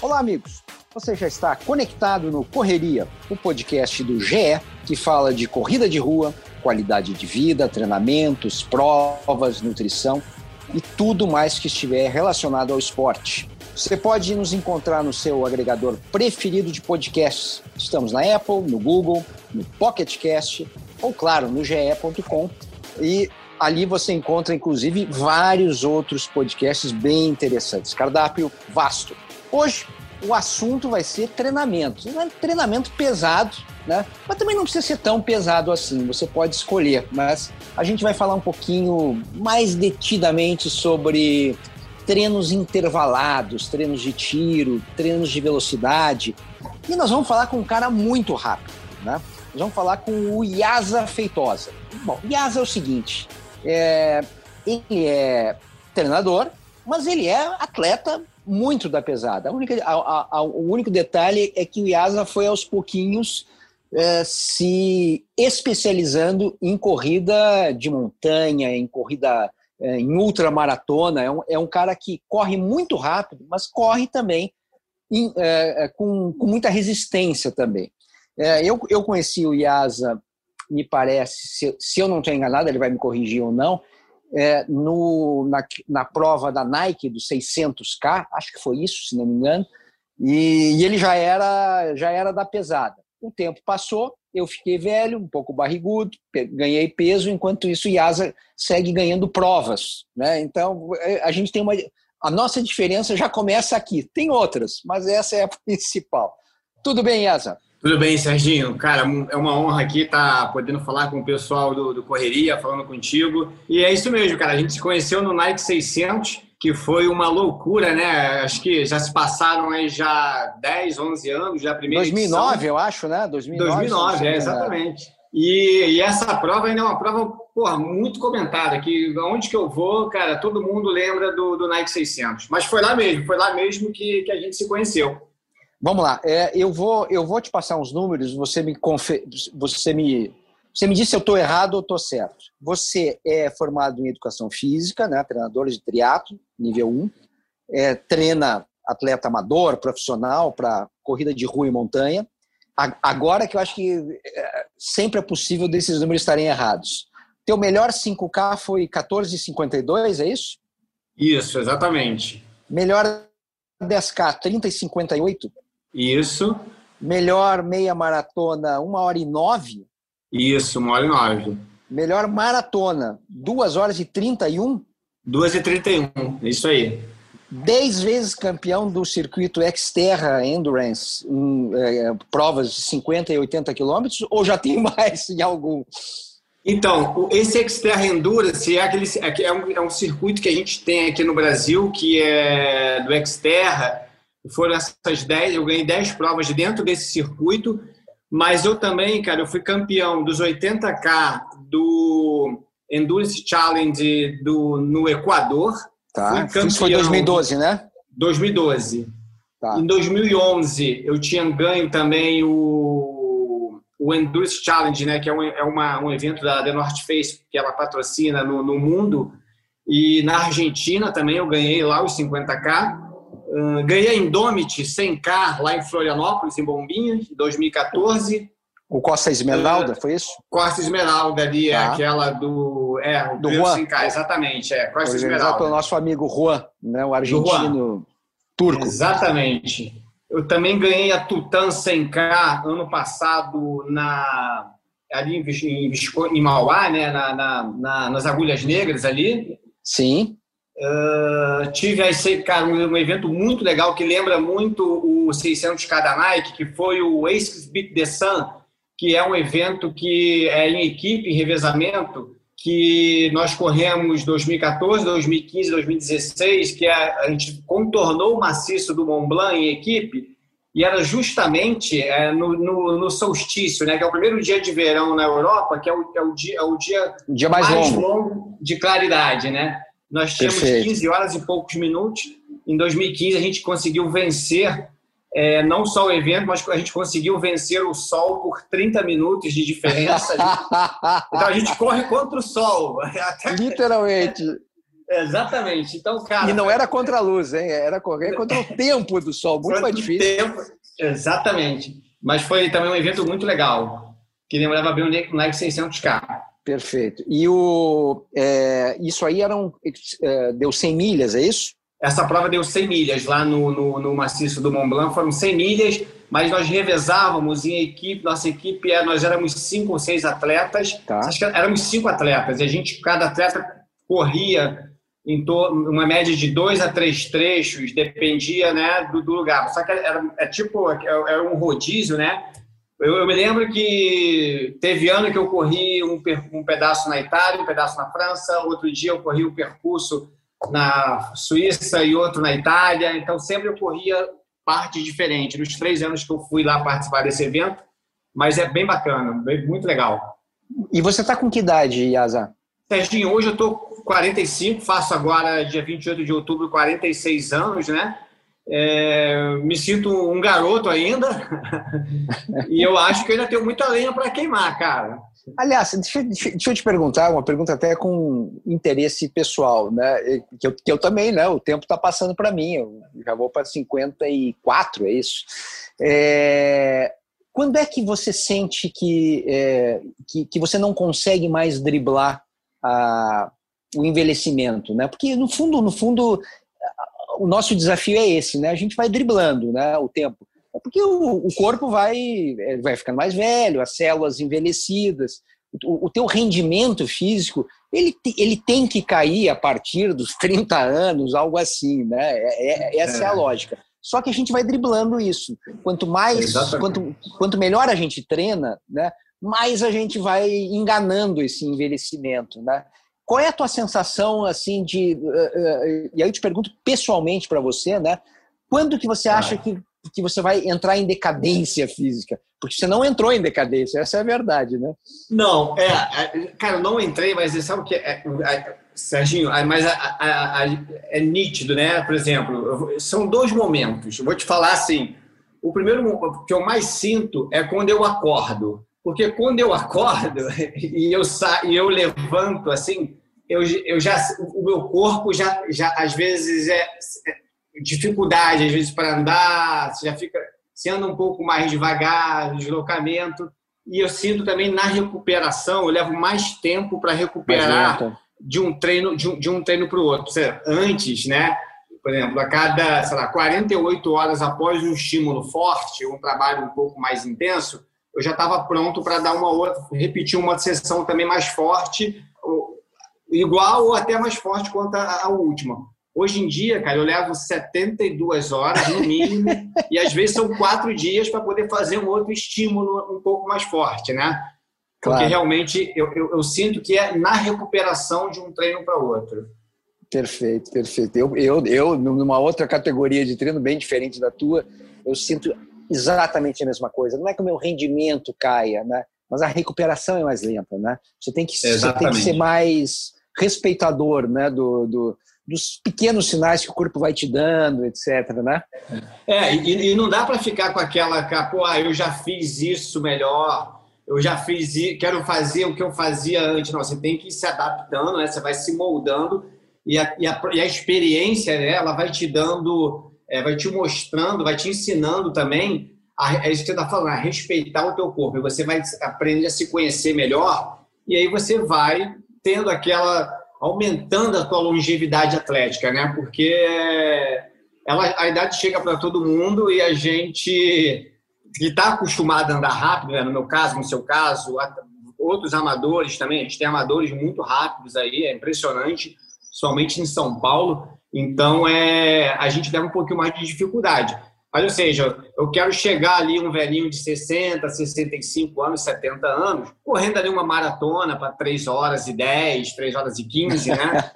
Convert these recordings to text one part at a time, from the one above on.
Olá, amigos. Você já está conectado no Correria, o podcast do GE que fala de corrida de rua, qualidade de vida, treinamentos, provas, nutrição e tudo mais que estiver relacionado ao esporte. Você pode nos encontrar no seu agregador preferido de podcasts. Estamos na Apple, no Google, no Pocket Cast ou, claro, no ge.com. E ali você encontra, inclusive, vários outros podcasts bem interessantes. Cardápio vasto. Hoje, o assunto vai ser treinamento. Não é treinamento pesado, né? Mas também não precisa ser tão pesado assim. Você pode escolher. Mas a gente vai falar um pouquinho mais detidamente sobre treinos intervalados, treinos de tiro, treinos de velocidade. E nós vamos falar com um cara muito rápido, né? Nós vamos falar com o Yasa Feitosa. Bom, Yasa é o seguinte, é, ele é treinador, mas ele é atleta muito da pesada. A única, a, a, o único detalhe é que o Yasa foi aos pouquinhos é, se especializando em corrida de montanha, em corrida é, em ultramaratona. É um, é um cara que corre muito rápido, mas corre também em, é, é com, com, muita resistência também. É, eu, eu conheci o Yasa, me parece, se, se eu não estou enganado, ele vai me corrigir ou não, é, no, na, na prova da Nike do 600K, acho que foi isso, se não me engano, e, e ele já era, já era da pesada. O tempo passou, eu fiquei velho, um pouco barrigudo, ganhei peso, enquanto isso Yasa segue ganhando provas. Né? Então, é, a gente tem uma. A nossa diferença já começa aqui. Tem outras, mas essa é a principal. Tudo bem, Yasa? Tudo bem, Serginho. Cara, é uma honra aqui estar tá podendo falar com o pessoal do, do Correria, falando contigo. E é isso mesmo, cara. A gente se conheceu no Nike 600, que foi uma loucura, né? Acho que já se passaram aí já 10, 11 anos, já a primeira 2009, edição. eu acho, né? 2009, 2009 é, exatamente. E, e, essa prova ainda é uma prova porra, muito comentada, que onde que eu vou, cara, todo mundo lembra do, do Nike 600. Mas foi lá mesmo, foi lá mesmo que, que a gente se conheceu. Vamos lá, é, eu, vou, eu vou te passar uns números, você me, confe... você me, você me diz se eu estou errado ou estou certo. Você é formado em educação física, né, treinador de triatlo, nível 1, é, treina atleta amador, profissional, para corrida de rua e montanha. Agora que eu acho que é, sempre é possível desses números estarem errados. Teu melhor 5K foi 14,52, é isso? Isso, exatamente. Melhor 10K, 30,58? Isso. Melhor meia maratona, 1 hora e 9? Isso, 1 hora e 9. Melhor maratona, 2 horas e 31? 2 e 31, isso aí. 10 vezes campeão do circuito Xterra Endurance, em é, provas de 50 e 80 quilômetros, ou já tem mais em algum? Então, esse Xterra Endurance é, aquele, é, é, um, é um circuito que a gente tem aqui no Brasil, que é do Xterra, foram essas 10, eu ganhei 10 provas dentro desse circuito, mas eu também, cara, eu fui campeão dos 80K do Endurance Challenge do, no Equador. Tá, isso foi 2012, né? 2012. Tá. Em 2011, eu tinha ganho também o, o Endurance Challenge, né, que é, um, é uma, um evento da The North Face que ela patrocina no, no mundo. E na Argentina também eu ganhei lá os 50K. Uh, ganhei em Domit 100K lá em Florianópolis, em Bombinhas, em 2014. O Costa Esmeralda, uh, foi isso? Costa Esmeralda ali, é tá. aquela do. É, do Juan. 100K, exatamente, é. Costa Esmeralda. o nosso amigo Juan, né, o argentino turco. Exatamente. Eu também ganhei a Tutan 100K ano passado na, ali em, em, em Mauá, né, na, na, na, nas Agulhas Negras ali. Sim. Uh, tive aí, cara, um, evento muito legal que lembra muito o 600K da Nike, que foi o Aces Beat the Sun, que é um evento que é em equipe, em revezamento, que nós corremos 2014, 2015, 2016, que a, a gente contornou o maciço do Mont Blanc em equipe, e era justamente é, no, no, no, solstício, né, que é o primeiro dia de verão na Europa, que é o, é o dia, é o dia, dia mais, mais longo. longo de claridade, né? Nós tínhamos Perfeito. 15 horas e poucos minutos. Em 2015, a gente conseguiu vencer é, não só o evento, mas a gente conseguiu vencer o sol por 30 minutos de diferença. então a gente corre contra o sol. Literalmente. Exatamente. Então, cara. E não era contra a luz, hein? Era correr contra o tempo do sol, muito mais difícil. Tempo. Exatamente. Mas foi também um evento muito legal, que lembrava bem o Nike 600K. Perfeito. E o, é, isso aí eram, é, deu 100 milhas, é isso? Essa prova deu 100 milhas lá no, no, no maciço do Mont Blanc, foram 100 milhas, mas nós revezávamos em equipe, nossa equipe, é, nós éramos cinco ou seis atletas, tá. acho que éramos cinco atletas, e a gente, cada atleta corria em torno, uma média de dois a três trechos, dependia né, do, do lugar. Só que era, é tipo, era é, é um rodízio, né? Eu, eu, me lembro que teve ano que eu corri um, um pedaço na Itália, um pedaço na França, outro dia eu corri um percurso na Suíça e outro na Itália. Então sempre eu corria parte diferente. Nos três anos que eu fui lá participar desse evento, mas é bem bacana, muito legal. E você está com que idade, Yasa? Serginho, hoje eu estou 45, faço agora, dia 28 de outubro, 46 anos, né? É, me sinto um garoto ainda e eu acho que ainda tenho muita lenha para queimar, cara. Aliás, deixa, deixa, eu te perguntar, uma pergunta até com interesse pessoal, né? Que eu, que eu também, né? O tempo está passando para mim, eu já vou para 54, é isso. É, quando é que você sente que, é, que, que, você não consegue mais driblar a, o envelhecimento, né? Porque no fundo, no fundo, o nosso desafio é esse, né? A gente vai driblando, né? O tempo. É porque o, o corpo vai, é, vai ficando mais velho, as células envelhecidas, o, o teu rendimento físico, ele, ele tem que cair a partir dos 30 anos, algo assim, né? É, é, essa é. é a lógica. Só que a gente vai driblando isso. Quanto mais, quanto, quanto melhor a gente treina, né, mais a gente vai enganando esse envelhecimento, né? Qual é a tua sensação assim de? Uh, uh, e aí eu te pergunto pessoalmente para você, né? Quando que você acha que que você vai entrar em decadência física. Porque você não entrou em decadência, essa é a verdade, né? Não, é, é cara, eu não entrei, mas sabe o que é, é, Serginho, mas a, a, a, é nítido, né? Por exemplo, são dois momentos. Eu vou te falar assim: o primeiro que eu mais sinto é quando eu acordo. Porque quando eu acordo e eu, sa e eu levanto assim, eu, eu já, o meu corpo já, já às vezes é, dificuldade, às vezes, para andar, você já fica, anda um pouco mais devagar, deslocamento. E eu sinto também na recuperação, eu levo mais tempo para recuperar de um treino de um, de um treino para o outro. Seja, antes, né? Por exemplo, a cada, sei lá, 48 horas após um estímulo forte, um trabalho um pouco mais intenso, eu já estava pronto para dar uma outra, repetir uma sessão também mais forte, igual ou até mais forte quanto a, a última. Hoje em dia, cara, eu levo 72 horas no mínimo e às vezes são quatro dias para poder fazer um outro estímulo um pouco mais forte, né? Porque claro. realmente eu, eu, eu, sinto que é na recuperação de um treino para outro. Perfeito, perfeito. Eu, eu, eu, numa outra categoria de treino bem diferente da tua, eu sinto exatamente a mesma coisa. Não é que o meu rendimento caia, né? Mas a recuperação é mais lenta, né? Você tem que, você tem que ser mais respeitador, né? do, do dos pequenos sinais que o corpo vai te dando, etc. Né? É, e, e não dá para ficar com aquela, pô, ah, eu já fiz isso melhor, eu já fiz, quero fazer o que eu fazia antes. Não, você tem que ir se adaptando, né? você vai se moldando e a, e a, e a experiência, né, ela vai te dando, é, vai te mostrando, vai te ensinando também a, é isso que você está falando, a respeitar o teu corpo. E você vai aprender a se conhecer melhor e aí você vai tendo aquela aumentando a tua longevidade atlética, né? Porque ela, a idade chega para todo mundo e a gente que está acostumado a andar rápido, né? no meu caso, no seu caso, outros amadores também, a gente tem amadores muito rápidos aí, é impressionante, somente em São Paulo. Então, é, a gente leva um pouquinho mais de dificuldade. Mas, ou seja, eu quero chegar ali um velhinho de 60, 65 anos, 70 anos, correndo ali uma maratona para 3 horas e 10, 3 horas e 15, né?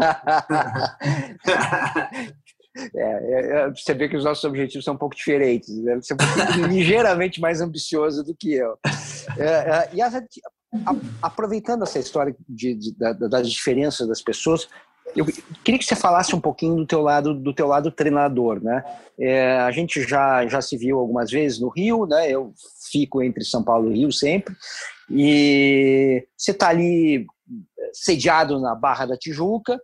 É, é, é, você vê que os nossos objetivos são um pouco diferentes. Né? Você é um ligeiramente mais ambicioso do que eu. É, é, e a, a, aproveitando essa história de, de, da, das diferenças das pessoas, eu queria que você falasse um pouquinho do teu lado, do teu lado treinador, né? É, a gente já, já se viu algumas vezes no Rio, né? Eu fico entre São Paulo e Rio sempre. E você está ali sediado na Barra da Tijuca.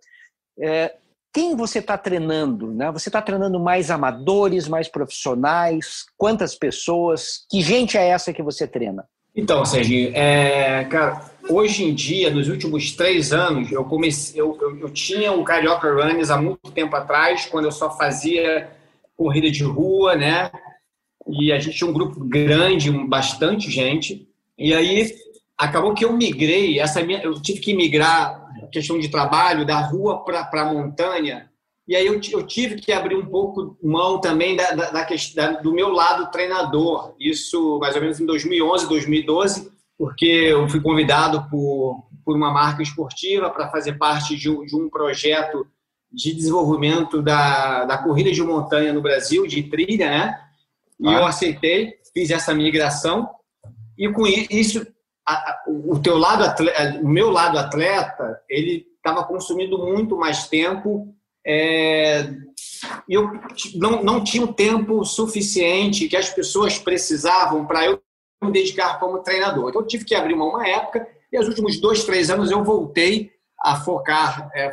É, quem você está treinando? Né? Você está treinando mais amadores, mais profissionais? Quantas pessoas? Que gente é essa que você treina? Então, Serginho, é, cara, hoje em dia, nos últimos três anos, eu comecei, eu, eu, eu, tinha o Carioca Runners há muito tempo atrás, quando eu só fazia corrida de rua, né? E a gente tinha um grupo grande, bastante gente. E aí acabou que eu migrei, essa minha, eu tive que migrar questão de trabalho da rua para a montanha. E aí eu, eu, tive que abrir um pouco mão também da, da, da, do meu lado treinador. Isso mais ou menos em 2011, 2012, porque eu fui convidado por, por uma marca esportiva para fazer parte de, de, um projeto de desenvolvimento da, da corrida de montanha no Brasil, de trilha, né? E ah. eu aceitei, fiz essa migração. E com isso, a, o teu lado atleta, o meu lado atleta, ele estava consumindo muito mais tempo é, eu não, não tinha o tempo suficiente que as pessoas precisavam para eu me dedicar como treinador. Então, eu tive que abrir uma, uma época e, nos últimos dois, três anos, eu voltei a focar é,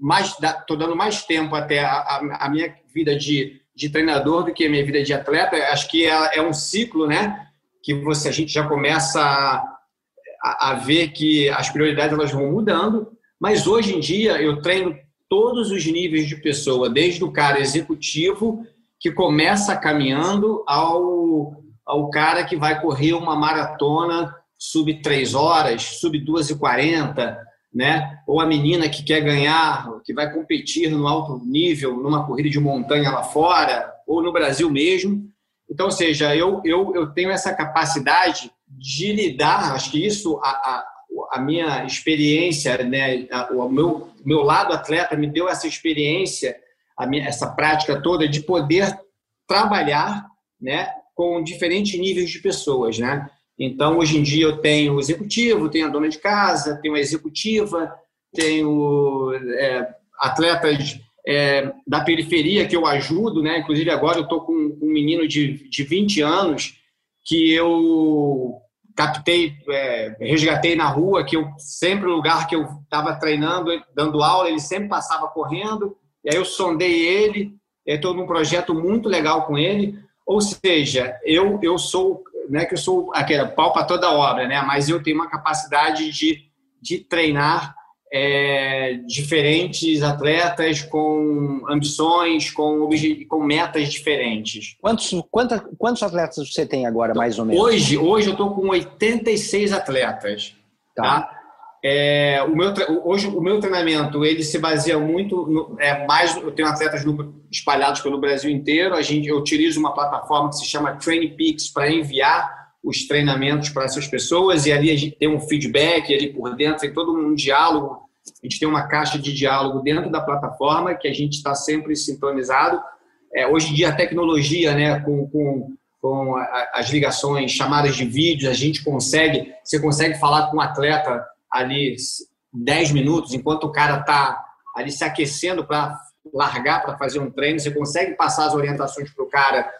mais, estou dando mais tempo até a, a, a, minha vida de, de treinador do que a minha vida de atleta. Acho que é, é um ciclo, né? Que você, a gente já começa a, a ver que as prioridades elas vão mudando. Mas hoje em dia eu treino todos os níveis de pessoa, desde o cara executivo que começa caminhando ao, ao cara que vai correr uma maratona sub 3 horas, sub 2 e 40, né? Ou a menina que quer ganhar, que vai competir no alto nível, numa corrida de montanha lá fora, ou no Brasil mesmo. Então, ou seja, eu, eu, eu tenho essa capacidade de lidar, acho que isso, a, a, a minha experiência, né, o meu, meu lado atleta me deu essa experiência, minha, essa prática toda de poder trabalhar né, com diferentes níveis de pessoas. Né? Então, hoje em dia, eu tenho o executivo, tenho a dona de casa, tenho a executiva, tenho é, atletas é, da periferia que eu ajudo, né? inclusive agora eu estou com um menino de, de 20 anos que eu captei, é, resgatei na rua, que eu sempre o lugar que eu estava treinando, dando aula, ele sempre passava correndo, e aí eu sondei ele, estou num projeto muito legal com ele, ou seja, eu, eu sou, não é que eu sou aquele pau para toda obra, né? mas eu tenho uma capacidade de, de treinar é, diferentes atletas com ambições, com, com metas diferentes. Quantos, quantos, quantos atletas você tem agora, então, mais ou menos? Hoje, hoje eu estou com 86 atletas. Tá. tá? É, o meu, hoje o meu treinamento ele se baseia muito no, é, mais eu tenho atletas no, espalhados pelo Brasil inteiro a gente eu utilizo uma plataforma que se chama TrainPix para enviar os treinamentos para essas pessoas e ali a gente tem um feedback ali por dentro, tem todo um diálogo. A gente tem uma caixa de diálogo dentro da plataforma que a gente está sempre sintonizado. É, hoje em dia a tecnologia, né, com, com, com as ligações, chamadas de vídeo, a gente consegue, você consegue falar com o um atleta ali 10 minutos, enquanto o cara está ali se aquecendo para largar para fazer um treino, você consegue passar as orientações para o cara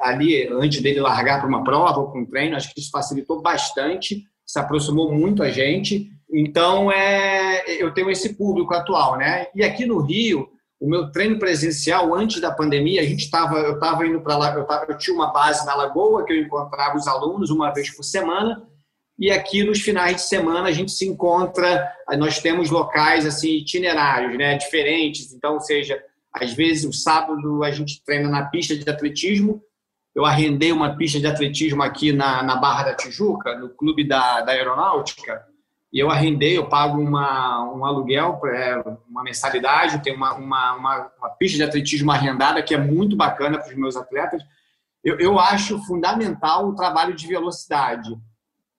ali antes dele largar para uma prova ou para um treino, acho que isso facilitou bastante, se aproximou muito a gente. Então, é, eu tenho esse público atual, né? E aqui no Rio, o meu treino presencial antes da pandemia, a gente estava, eu estava indo para lá, eu, tava, eu tinha uma base na Lagoa que eu encontrava os alunos uma vez por semana. E aqui nos finais de semana a gente se encontra, nós temos locais assim itinerários, né, diferentes. Então, ou seja, às vezes, o sábado a gente treina na pista de atletismo. Eu arrendei uma pista de atletismo aqui na, na Barra da Tijuca, no clube da, da Aeronáutica. E eu arrendei, eu pago uma, um aluguel, é, uma mensalidade, tem uma, uma, uma, uma, pista de atletismo arrendada que é muito bacana para os meus atletas. Eu, eu acho fundamental o trabalho de velocidade.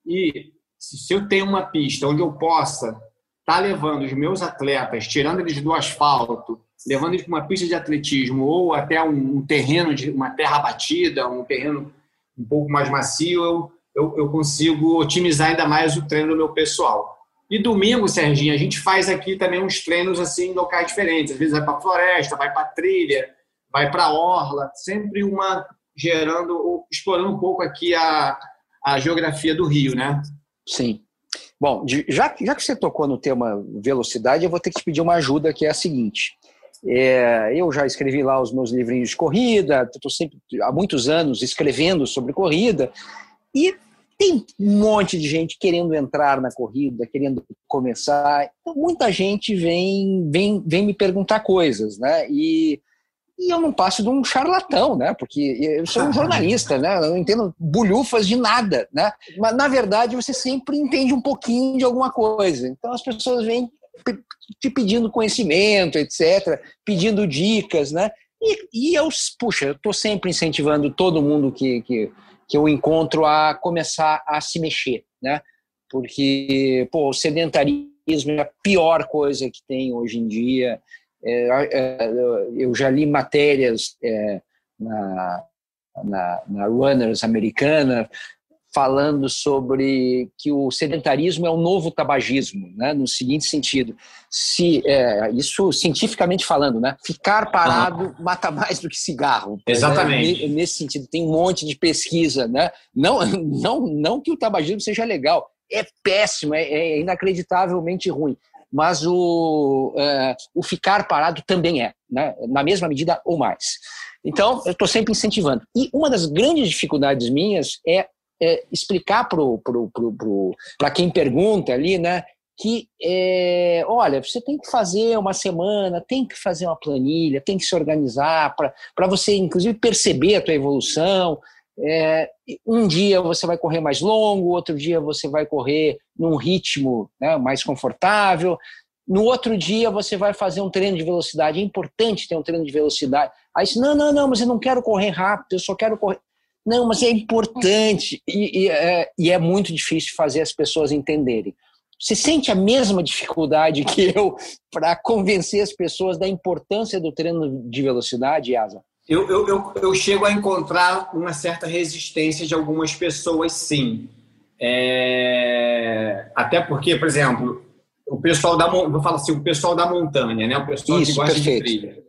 E se eu tenho uma pista onde eu possa estar tá levando os meus atletas, tirando eles do asfalto, levando ele para uma pista de atletismo ou até um, um, terreno de uma terra batida, um terreno um pouco mais macio, eu, eu, eu, consigo otimizar ainda mais o treino do meu pessoal. E domingo, Serginho, a gente faz aqui também uns treinos assim em locais diferentes. Às vezes vai para floresta, vai para trilha, vai para orla, sempre uma gerando, explorando um pouco aqui a, a geografia do Rio, né? Sim. Bom, já, já que você tocou no tema velocidade, eu vou ter que te pedir uma ajuda, que é a seguinte. É, eu já escrevi lá os meus livrinhos de corrida, estou sempre há muitos anos escrevendo sobre corrida, e tem um monte de gente querendo entrar na corrida, querendo começar. Então, muita gente vem, vem, vem me perguntar coisas, né? E, e eu não passo de um charlatão, né? Porque eu sou um jornalista, né? Eu não entendo bulhufas de nada, né? Mas, na verdade, você sempre entende um pouquinho de alguma coisa. Então, as pessoas vêm te pedindo conhecimento, etc., pedindo dicas, né? E, e eu, puxa, eu estou sempre incentivando todo mundo que, que que eu encontro a começar a se mexer, né? Porque, pô, o sedentarismo é a pior coisa que tem hoje em dia. É, é, eu já li matérias é, na, na, na Runners americana falando sobre que o sedentarismo é o novo tabagismo, né? no seguinte sentido, se é, isso cientificamente falando, né? ficar parado mata mais do que cigarro. Exatamente. Né? Nesse sentido, tem um monte de pesquisa, né? Não, não, não que o tabagismo seja legal, é péssimo, é, é inacreditavelmente ruim. Mas o, é, o ficar parado também é, né? na mesma medida ou mais. Então, eu estou sempre incentivando. E uma das grandes dificuldades minhas é é, explicar para quem pergunta ali, né? Que, é, olha, você tem que fazer uma semana, tem que fazer uma planilha, tem que se organizar para você, inclusive, perceber a tua evolução. É, um dia você vai correr mais longo, outro dia você vai correr num ritmo né, mais confortável. No outro dia você vai fazer um treino de velocidade. É importante ter um treino de velocidade. Aí, não, não, não, mas eu não quero correr rápido, eu só quero correr. Não, mas é importante e, e, é, e é muito difícil fazer as pessoas entenderem. Você sente a mesma dificuldade que eu para convencer as pessoas da importância do treino de velocidade, Asa? Eu, eu, eu, eu, chego a encontrar uma certa resistência de algumas pessoas, sim. É... Até porque, por exemplo, o pessoal da vou falar assim, o pessoal da montanha, né? O pessoal Isso, que gosta perfeito. de trilha.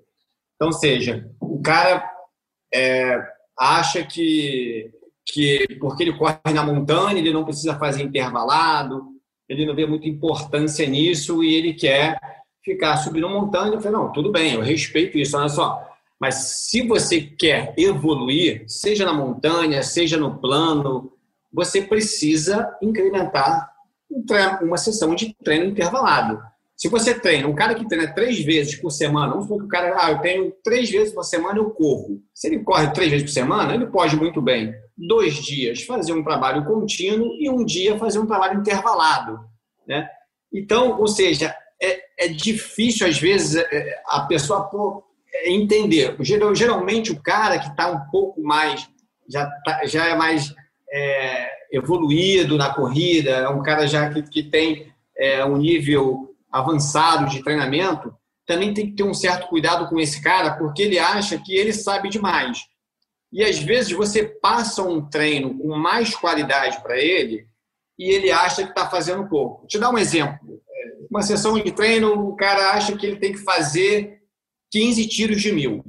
Então, seja, o cara é, acha que, que porque ele corre na montanha, ele não precisa fazer intervalado, ele não vê muita importância nisso e ele quer ficar subindo montanha. Eu falei, não, tudo bem, eu respeito isso, olha só. Mas se você quer evoluir, seja na montanha, seja no plano, você precisa incrementar uma sessão de treino intervalado. Se você treina, um cara que treina três vezes por semana, vamos supor que o cara, ah, eu tenho três vezes por semana, eu corro. Se ele corre três vezes por semana, ele pode muito bem, dois dias, fazer um trabalho contínuo e um dia fazer um trabalho intervalado. Né? Então, ou seja, é, é difícil, às vezes, é, é a pessoa entender. Geralmente, o cara que está um pouco mais, já, tá, já é mais é, evoluído na corrida, é um cara já que, que tem é, um nível avançado de treinamento, também tem que ter um certo cuidado com esse cara, porque ele acha que ele sabe demais. E às vezes você passa um treino com mais qualidade para ele e ele acha que está fazendo pouco. Vou te dar um exemplo. Uma sessão de treino, o cara acha que ele tem que fazer 15 tiros de mil.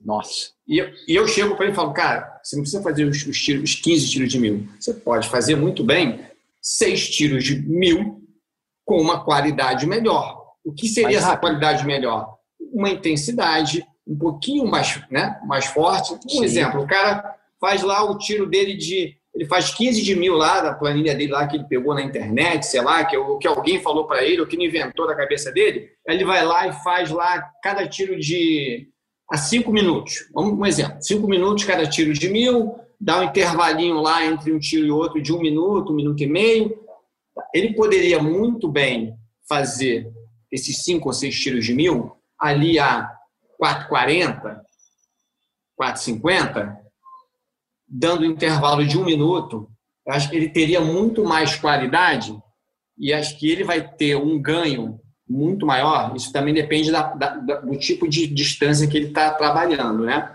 Nossa. E eu, e eu chego para ele e falo, cara, você não precisa fazer os, os, tiros, os 15 tiros de mil. Você pode fazer muito bem seis tiros de mil com uma qualidade melhor. O que seria essa qualidade melhor? Uma intensidade um pouquinho mais, né, mais forte. Um Sim. exemplo, o cara faz lá o tiro dele de. Ele faz 15 de mil lá da planilha dele lá que ele pegou na internet, sei lá, que, que alguém falou para ele, ou que ele inventou da cabeça dele. Ele vai lá e faz lá cada tiro de. a cinco minutos. Vamos um exemplo: cinco minutos cada tiro de mil, dá um intervalinho lá entre um tiro e outro de um minuto, um minuto e meio ele poderia muito bem fazer esses cinco ou seis tiros de mil ali a 4,40, 4,50, dando intervalo de um minuto. Acho que ele teria muito mais qualidade e acho que ele vai ter um ganho muito maior. Isso também depende da, da, do tipo de distância que ele está trabalhando, né?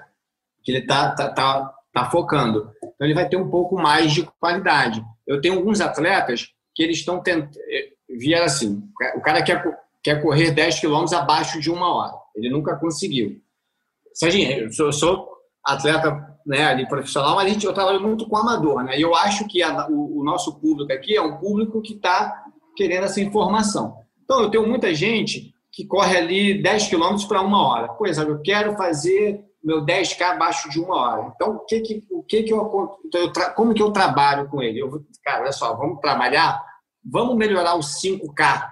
Que ele está tá, tá, tá focando. Então, ele vai ter um pouco mais de qualidade. Eu tenho alguns atletas que eles estão tentando. vieram assim: o cara quer, quer correr 10 quilômetros abaixo de uma hora. Ele nunca conseguiu. Serginho, eu sou, eu sou atleta né, ali profissional, mas a gente, eu trabalho muito com amador, né? E eu acho que a, o, o, nosso público aqui é um público que está querendo essa informação. Então, eu tenho muita gente que corre ali 10 quilômetros para uma hora. Pois é, eu quero fazer meu 10K abaixo de uma hora. Então, o que que, o que, que eu, então, eu como que eu trabalho com ele? Eu, cara, olha só, vamos trabalhar, vamos melhorar o 5K.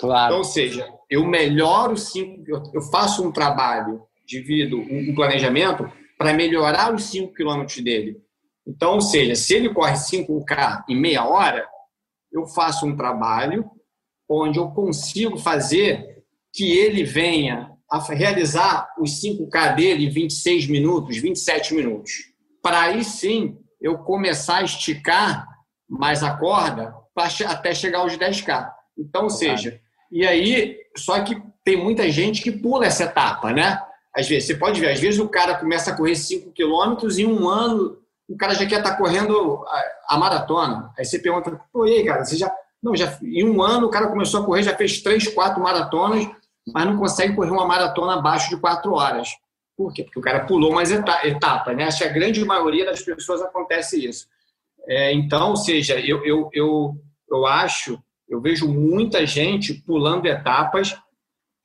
Claro. Então, ou seja, eu melhoro 5, eu, eu faço um trabalho, divido um, planejamento para melhorar os 5 quilômetros dele. Então, ou seja, se ele corre 5K em meia hora, eu faço um trabalho onde eu consigo fazer que ele venha a realizar os 5K dele em 26 minutos, 27 minutos. Para aí sim eu começar a esticar mais a corda até chegar aos 10K. Então, ou seja, e aí, só que tem muita gente que pula essa etapa, né? Às vezes, você pode ver, às vezes o cara começa a correr 5 quilômetros em um ano o cara já quer estar tá correndo a, a maratona. Aí você pergunta, pô, e aí, cara, você já. Não, já em um ano o cara começou a correr, já fez três, quatro maratonas, mas não consegue correr uma maratona abaixo de quatro horas. Por quê? Porque o cara pulou mais etapas, né? Acho que a grande maioria das pessoas acontece isso. É, então, ou seja, eu, eu, eu, eu acho, eu vejo muita gente pulando etapas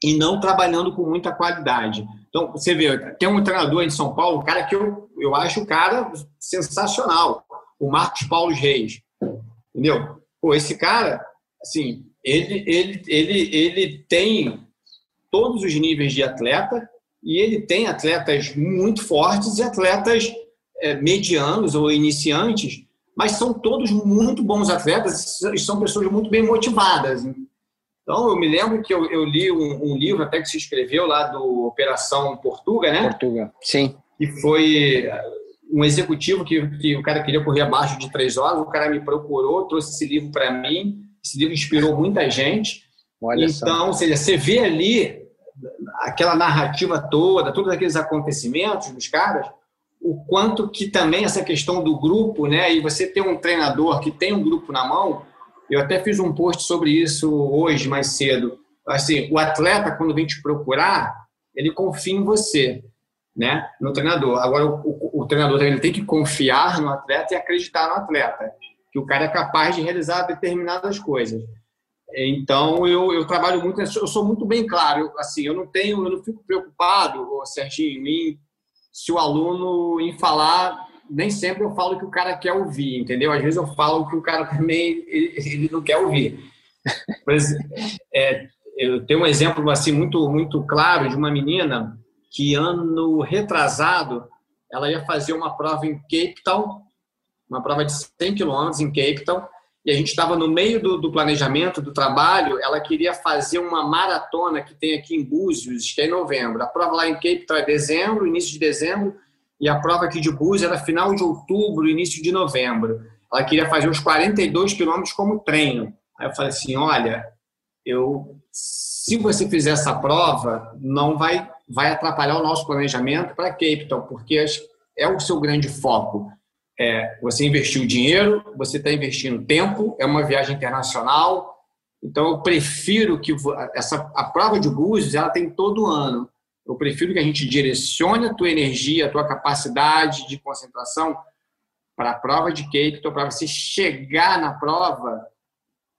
e não trabalhando com muita qualidade. Então, você vê, tem um treinador em São Paulo, um cara que eu, eu acho o cara sensacional, o Marcos Paulo Reis. Entendeu? Pô, esse cara, assim, ele, ele, ele, ele tem todos os níveis de atleta e ele tem atletas muito fortes e atletas é, medianos ou iniciantes, mas são todos muito bons atletas e são pessoas muito bem motivadas. Então, eu me lembro que eu, eu li um, um, livro até que se escreveu lá do Operação Portuga, né? Portuga, sim. E foi um executivo que, que o cara queria correr abaixo de três horas, o cara me procurou, trouxe esse livro para mim, esse livro inspirou muita gente. Olha então, ou seja, você vê ali aquela narrativa toda, todos aqueles acontecimentos dos caras, o quanto que também essa questão do grupo, né? E você ter um treinador que tem um grupo na mão, eu até fiz um post sobre isso hoje, mais cedo. Assim, o atleta, quando vem te procurar, ele confia em você, né? No treinador. Agora, o, o, o treinador ele tem que confiar no atleta e acreditar no atleta, que o cara é capaz de realizar determinadas coisas. Então, eu, eu trabalho muito, eu sou muito bem claro, assim, eu não tenho, eu não fico preocupado, Serginho, em se o aluno em falar nem sempre eu falo o que o cara quer ouvir, entendeu? Às vezes eu falo o que o cara também ele, ele não quer ouvir. Mas, é, eu tenho um exemplo assim muito muito claro de uma menina que ano retrasado ela ia fazer uma prova em Cape Town, uma prova de 100 quilômetros em Cape Town, e a gente estava no meio do, do, planejamento do trabalho, ela queria fazer uma maratona que tem aqui em Búzios, que é em novembro. A prova lá em Cape Town é dezembro, início de dezembro, e a prova aqui de Búzios era final de outubro, início de novembro. Ela queria fazer os 42 quilômetros como treino. Aí eu falei assim, olha, eu, se você fizer essa prova, não vai, vai atrapalhar o nosso planejamento para Cape Town, porque é o seu grande foco. É, você investiu dinheiro, você está investindo tempo, é uma viagem internacional, então eu prefiro que essa a prova de Búzios ela tem todo ano. Eu prefiro que a gente direcione a tua energia, a tua capacidade de concentração para a prova de Cape para você chegar na prova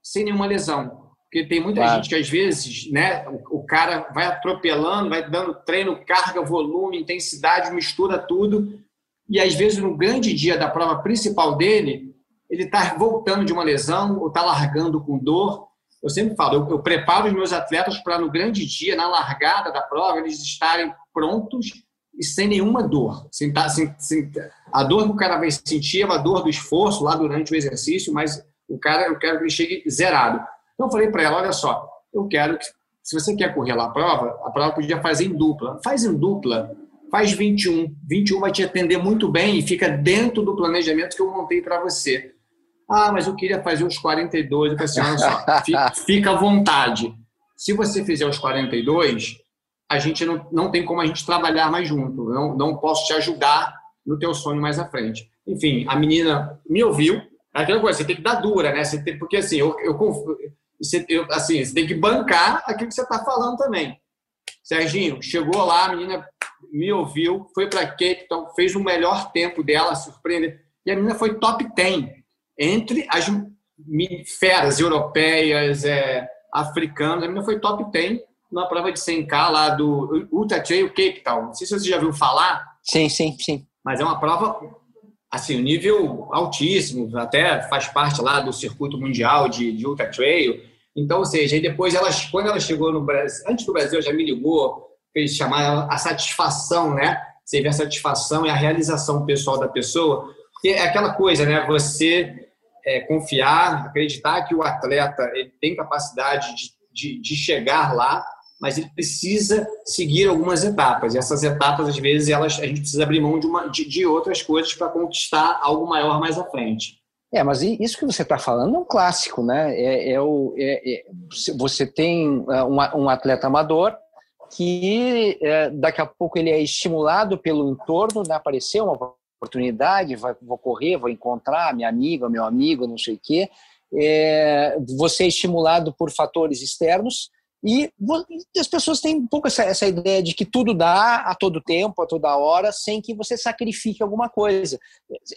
sem nenhuma lesão. Porque tem muita claro. gente que, às vezes, né, o, o, cara vai atropelando, vai dando treino, carga, volume, intensidade, mistura tudo. E, às vezes, no grande dia da prova principal dele, ele está voltando de uma lesão ou está largando com dor eu sempre falo, eu, eu preparo os meus atletas para no grande dia, na largada da prova, eles estarem prontos e sem nenhuma dor. Sem, tá, sem, sem, a dor que o cara vai sentir é uma dor do esforço lá durante o exercício, mas o cara, eu quero que ele chegue zerado. Então eu falei para ela, olha só, eu quero que, se você quer correr lá a prova, a prova podia fazer em dupla. Faz em dupla, faz 21. 21 vai te atender muito bem e fica dentro do planejamento que eu montei para você. Ah, mas eu queria fazer os 42. Eu falei assim, olha só, fica à vontade. Se você fizer os 42, a gente não, não tem como a gente trabalhar mais junto. Não, não posso te ajudar no teu sonho mais à frente. Enfim, a menina me ouviu. É aquela coisa, você tem que dar dura, né? Você tem, porque assim, eu, eu, você, eu, assim, você tem que bancar aquilo que você está falando também. Serginho, chegou lá, a menina me ouviu, foi para Cape Town, fez o melhor tempo dela, surpreendeu. E a menina foi top 10 entre as feras europeias, é, africanas. A menina foi top 10 na prova de 100K lá do Ultra Trail Cape Town. Não sei se você já viu falar. Sim, sim, sim. Mas é uma prova, assim, um nível altíssimo, até faz parte lá do circuito mundial de, de Ultra Trail. Então, ou seja, e depois, ela, quando ela chegou no Brasil, antes do Brasil, já me ligou, fez chamar a satisfação, né? Você vê a satisfação e a realização pessoal da pessoa. Porque é aquela coisa, né? Você é, confiar, acreditar que o atleta ele tem capacidade de, de, de chegar lá mas ele precisa seguir algumas etapas. E essas etapas, às vezes, elas, a gente precisa abrir mão de, uma, de, de outras coisas para conquistar algo maior mais à frente. É, mas isso que você está falando é um clássico, né? É, é o, é, é, você tem é, um, um atleta amador que é, daqui a pouco ele é estimulado pelo entorno, né? apareceu uma oportunidade, vai, vou correr, vou encontrar minha amiga, meu amigo, não sei o quê. É, você é estimulado por fatores externos e as pessoas têm um pouco essa, essa ideia de que tudo dá a todo tempo, a toda hora, sem que você sacrifique alguma coisa.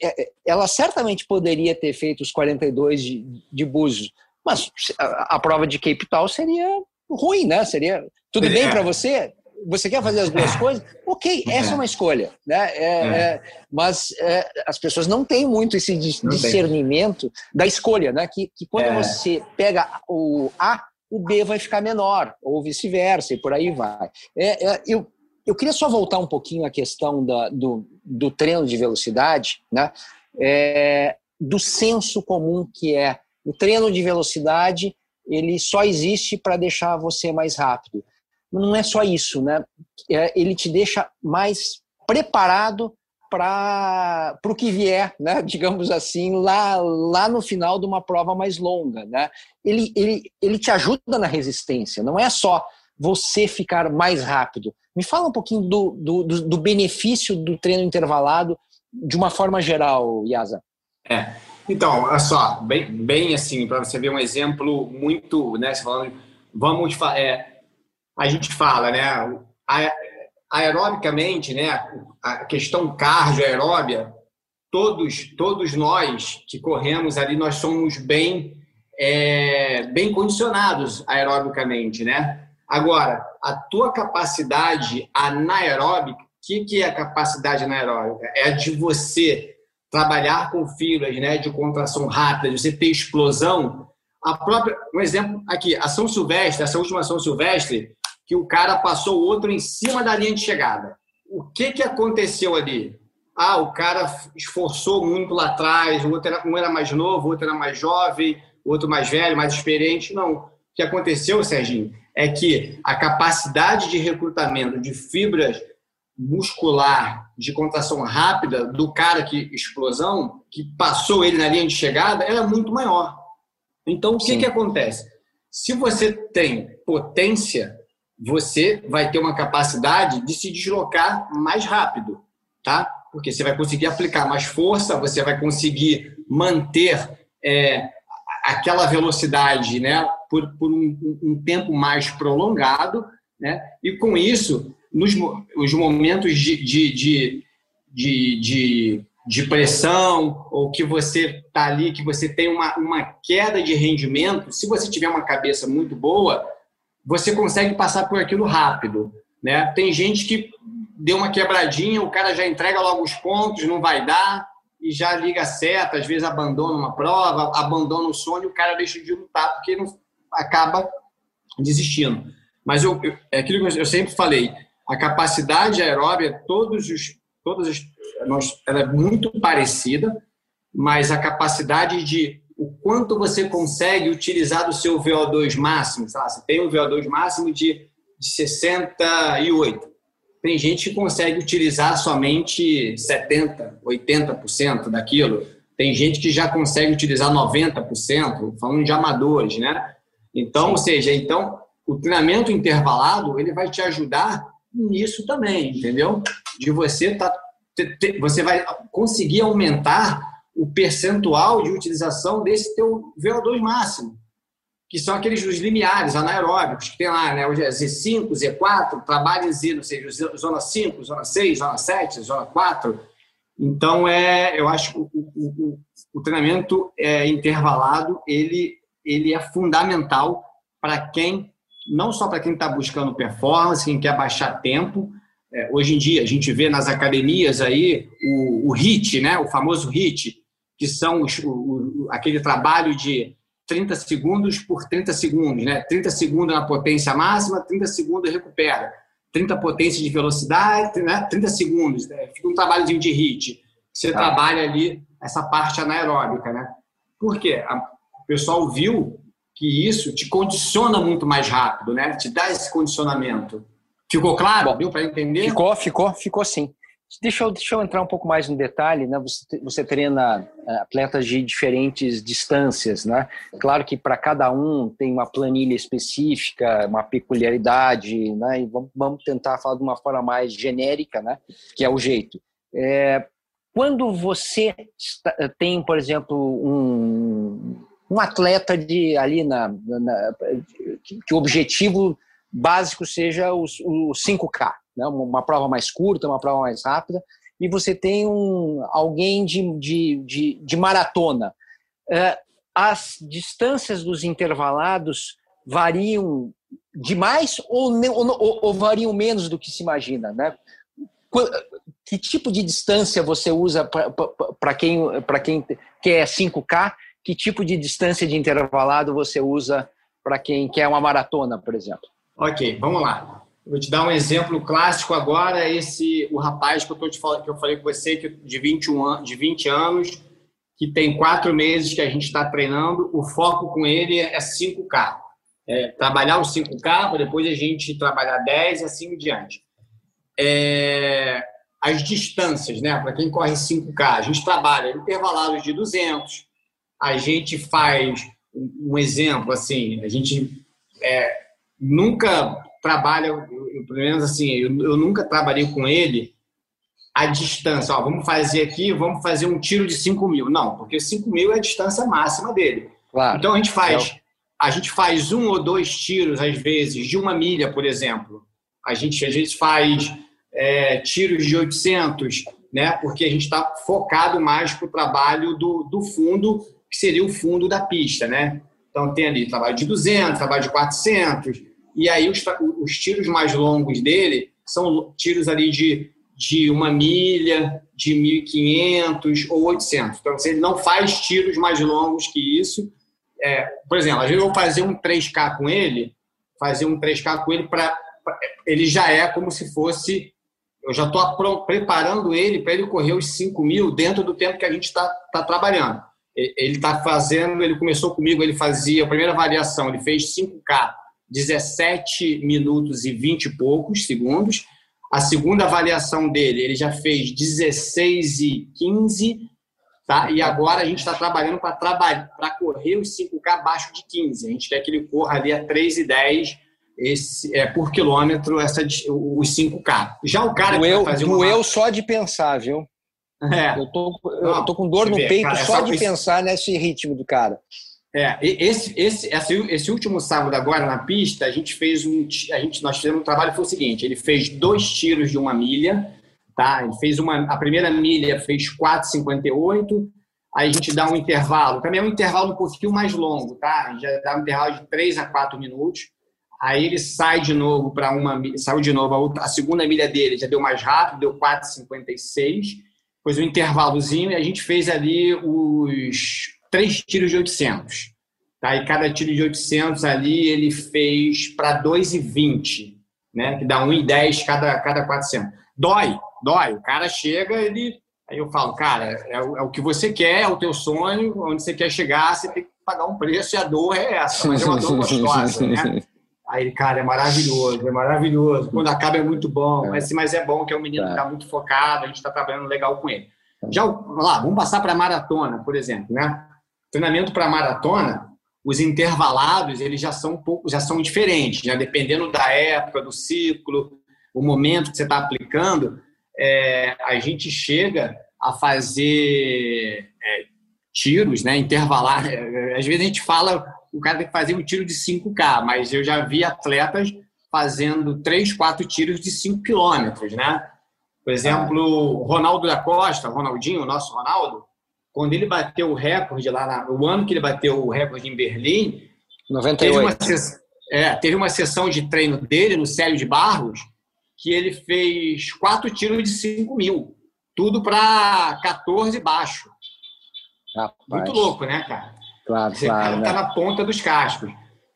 É, é, ela certamente poderia ter feito os 42 de, de Búzios, mas a, a, prova de Cape Town seria ruim, né? Seria tudo bem para você? Você quer fazer as duas coisas? Ok, essa é uma escolha, né? É, é. mas é, as pessoas não têm muito esse discernimento da escolha, né? Que, que quando é. você pega o A o B vai ficar menor, ou vice-versa, e por aí vai. É, é, eu, eu queria só voltar um pouquinho à questão da, do, do treino de velocidade, né? É, do senso comum que é o treino de velocidade, ele só existe para deixar você mais rápido. Não é só isso, né? É, ele te deixa mais preparado para o que vier, né? digamos assim, lá, lá no final de uma prova mais longa. Né? Ele, ele, ele te ajuda na resistência, não é só você ficar mais rápido. Me fala um pouquinho do, do, do benefício do treino intervalado de uma forma geral, Yasa. É. Então, olha só, bem, bem assim, para você ver um exemplo muito, né, falando, vamos, é, a gente fala, né, a, aerobicamente, né, a questão cardio-aeróbia, todos, todos nós que corremos ali, nós somos bem, é, bem condicionados aerobicamente, né? Agora, a tua capacidade anaeróbica, o que, que é a capacidade anaeróbica? É de você trabalhar com fibras né, de contração rápida, de você ter explosão. A própria, um exemplo aqui, a São Silvestre, essa última São Silvestre, que o cara passou o outro em cima da linha de chegada. O que, que aconteceu ali? Ah, o cara esforçou muito lá atrás, o outro era, um era mais novo, o outro era mais jovem, o outro mais velho, mais experiente. Não. O que aconteceu, Serginho, é que a capacidade de recrutamento de fibras muscular de contração rápida do cara que explosão, que passou ele na linha de chegada, era muito maior. Então, o que, que acontece? Se você tem potência, você vai ter uma capacidade de se deslocar mais rápido, tá? Porque você vai conseguir aplicar mais força, você vai conseguir manter é, aquela velocidade, né, por, por um, um, tempo mais prolongado, né? E com isso, nos os momentos de, de, de, de, de de pressão ou que você está ali, que você tem uma, uma queda de rendimento, se você tiver uma cabeça muito boa, você consegue passar por aquilo rápido. Né? Tem gente que deu uma quebradinha, o cara já entrega logo os pontos, não vai dar, e já liga seta, às vezes abandona uma prova, abandona o sonho, o cara deixa de lutar porque não acaba desistindo. Mas eu, eu, é aquilo que eu sempre falei, a capacidade aeróbia, todos os, todas as, nós, ela é muito parecida, mas a capacidade de o quanto você consegue utilizar do seu VO2 máximo. Sei lá, você tem um VO2 máximo de, de 68. Tem gente que consegue utilizar somente 70%, 80% daquilo. Tem gente que já consegue utilizar 90%, falando de amadores, né? Então, Sim. ou seja, então o treinamento intervalado ele vai te ajudar nisso também, entendeu? De você tá, você vai conseguir aumentar o percentual de utilização desse teu VO2 máximo. que são aqueles os limiares anaeróbicos que tem lá, né? Hoje é Z5, Z4, trabalho em Z, não sei, zona 5, zona 6, zona 7, zona 4. Então, é, eu acho que o, o, o treinamento é, intervalado ele, ele é fundamental para quem, não só para quem está buscando performance, quem quer baixar tempo. É, hoje em dia, a gente vê nas academias aí o, o HIT, né? o famoso HIT, que são os, o, aquele trabalho de 30 segundos por 30 segundos, né? 30 segundos na potência máxima, 30 segundos recupera. 30 potência de velocidade, né? 30 segundos. Né? Fica um trabalhozinho de HIT. Você tá. trabalha ali essa parte anaeróbica, né? Por quê? O pessoal viu que isso te condiciona muito mais rápido, né? Te dá esse condicionamento. Ficou claro? Bom, Deu para entender? Ficou, ficou, ficou sim. Deixa eu, deixa eu entrar um pouco mais no detalhe, né? Você, você treina é, atletas de diferentes distâncias, né? Claro que para cada um tem uma planilha específica, uma peculiaridade, né? E vamos, vamos tentar falar de uma forma mais genérica, né? Que é o jeito. É, quando você tem, por exemplo, um, um atleta de ali na, na que, que o objetivo básico seja os, os 5K, né? uma prova mais curta, uma prova mais rápida, e você tem um, alguém de, de, de, de maratona. É, as distâncias dos intervalados variam demais ou, ou, ou, variam menos do que se imagina, né? Que tipo de distância você usa para quem, quem quer 5K? Que tipo de distância de intervalado você usa para quem quer uma maratona, por exemplo? Ok, vamos lá. Vou te dar um exemplo clássico agora, esse o rapaz que eu, tô te falando, que eu falei com você, que de 21 anos, de 20 anos, que tem quatro meses que a gente está treinando, o foco com ele é 5K. É, trabalhar os 5K, para depois a gente trabalhar 10 e assim em diante. É, as distâncias, né? Para quem corre 5K, a gente trabalha intervalados de 200, a gente faz um exemplo assim, a gente é, nunca trabalha, eu, pelo menos assim, eu, eu, nunca trabalhei com ele a distância. Ó, vamos fazer aqui, vamos fazer um tiro de 5 mil. Não, porque 5 mil é a distância máxima dele. Claro. Então a gente faz, a gente faz um ou dois tiros, às vezes, de uma milha, por exemplo. A gente, às vezes, faz é, tiros de 800, né? porque a gente está focado mais para o trabalho do, do fundo, que seria o fundo da pista. Né? Então, tem ali trabalho de 200, trabalho de 400, e aí os, os tiros mais longos dele são tiros ali de, de uma milha, de 1.500 ou 800. Então, ele não faz tiros mais longos que isso. É, por exemplo, às vezes eu vou fazer um 3K com ele, fazer um 3K com ele para. Ele já é como se fosse. Eu já estou preparando ele para ele correr os 5 mil dentro do tempo que a gente está tá trabalhando. Ele está fazendo, ele começou comigo, ele fazia a primeira variação, ele fez 5K, 17 minutos e 20 e poucos segundos. A segunda avaliação dele, ele já fez 16 e 15, tá? E agora a gente está trabalhando para trabalhar, para correr os 5K abaixo de 15. A gente quer que ele corra ali a 3 e 10 esse, é, por quilômetro essa, os 5K. Já o cara doeu, que vai fazer uma... doeu só de pensar, viu? É. Eu tô, eu Não, tô com dor no vê, peito cara, só de pensar nesse ritmo do cara. É, esse, esse, esse, último sábado agora na pista, a gente fez um, a gente, nós fizemos um trabalho foi o seguinte, ele fez dois tiros de uma milha, tá? Ele fez uma, a primeira milha fez 4,58, aí a gente dá um intervalo, também é um intervalo um pouquinho mais longo, tá? A gente já dá um intervalo de 3 a 4 minutos, aí ele sai de novo para uma, saiu de novo, a, outra, a segunda milha dele já deu mais rápido, deu 4,56, depois um intervalozinho e a gente fez ali os três tiros de 800. Tá? E cada tiro de 800 ali ele fez para 2,20, né? que dá 1,10 cada, cada 400. Dói, dói. O cara chega, ele. Aí eu falo, cara, é o, é o que você quer, é o teu sonho, onde você quer chegar, você tem que pagar um preço e a dor é essa, mas é uma dor gostosa, né? Aí, cara, é maravilhoso, é maravilhoso. Quando acaba é muito bom, é. mas, mas é bom que é um menino que está muito focado, a gente está trabalhando legal com ele. Já, lá, vamos passar para a maratona, por exemplo, né? Treinamento para maratona, os intervalados, eles já são um pouco, já são diferentes, né? Dependendo da época, do ciclo, o momento que você está aplicando, é, a gente chega a fazer é, tiros, né? Intervalar. É, às vezes a gente fala o cara tem que fazer um tiro de 5K, mas eu já vi atletas fazendo 3, 4 tiros de 5 quilômetros, né? Por exemplo, o Ronaldo da Costa, Ronaldinho, o nosso Ronaldo, quando ele bateu o recorde lá, na, o ano que ele bateu o recorde em Berlim, 98. Teve uma, é, teve uma sessão de treino dele no Célio de Barros que ele fez quatro tiros de 5 mil, tudo para 14 baixo. Rapaz. Muito louco, né, cara? Claro, Esse claro. cara né? tá na ponta dos cascos.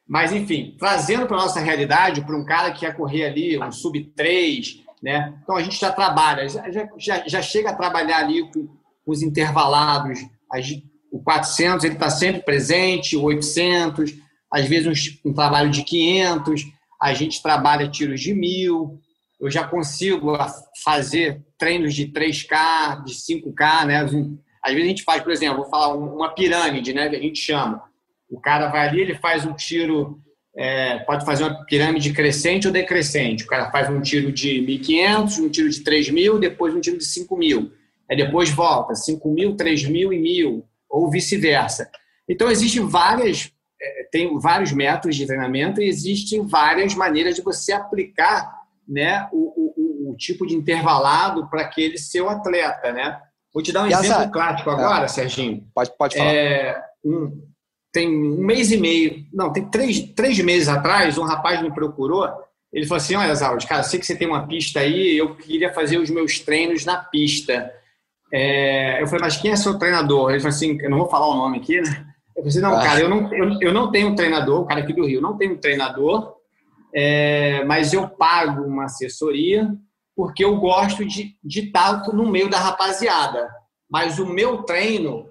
Mas, enfim, trazendo para nossa realidade, para um cara que ia correr ali, um sub-3, né? Então a gente já trabalha, já, já, já chega a trabalhar ali com, com os intervalados. As, o 400 ele está sempre presente, o 800, às vezes um, um, trabalho de 500, a gente trabalha tiros de mil. Eu já consigo fazer treinos de 3K, de 5K, né? Às vezes a gente faz, por exemplo, vou falar uma pirâmide, né? Que a gente chama. O cara vai ali, ele faz um tiro, é, pode fazer uma pirâmide crescente ou decrescente. O cara faz um tiro de 1.500, um tiro de 3.000, depois um tiro de 5.000. Aí depois volta, 5.000, 3.000 e 1.000, ou vice-versa. Então, existem várias, é, tem vários métodos de treinamento e existem várias maneiras de você aplicar né, o, o, o tipo de intervalado para aquele seu atleta, né? Vou te dar um e exemplo essa... clássico agora, é. Serginho. Pode, pode falar. É, um, tem um mês e meio, não, tem três, três meses atrás, um rapaz me procurou. Ele falou assim: Olha, Zaud, cara, sei que você tem uma pista aí, eu queria fazer os meus treinos na pista. É, eu falei, mas quem é seu treinador? Ele falou assim: Eu não vou falar o nome aqui, né? Eu falei assim: Não, ah. cara, eu não, eu, eu não tenho um treinador, o cara aqui do Rio, não tenho um treinador, é, mas eu pago uma assessoria porque eu gosto de, de estar no meio da rapaziada. Mas o meu treino,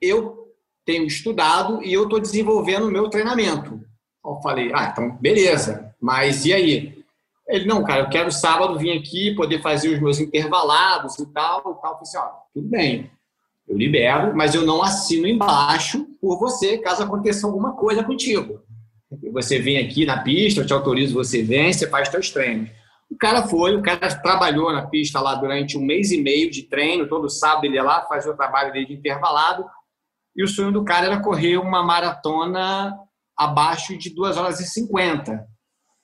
eu tenho estudado e eu estou desenvolvendo o meu treinamento. Eu falei, ah, então beleza, mas e aí? Ele, não, cara, eu quero sábado vir aqui, poder fazer os meus intervalados e tal, e tal. Eu assim, ó, tudo bem, eu libero, mas eu não assino embaixo por você, caso aconteça alguma coisa contigo. Você vem aqui na pista, eu te autorizo, você vem, você faz seus treinos. O cara foi, o cara trabalhou na pista lá durante um mês e meio de treino, todo sábado ele ia lá, fazia o trabalho dele de intervalado, e o sonho do cara era correr uma maratona abaixo de 2 horas e 50,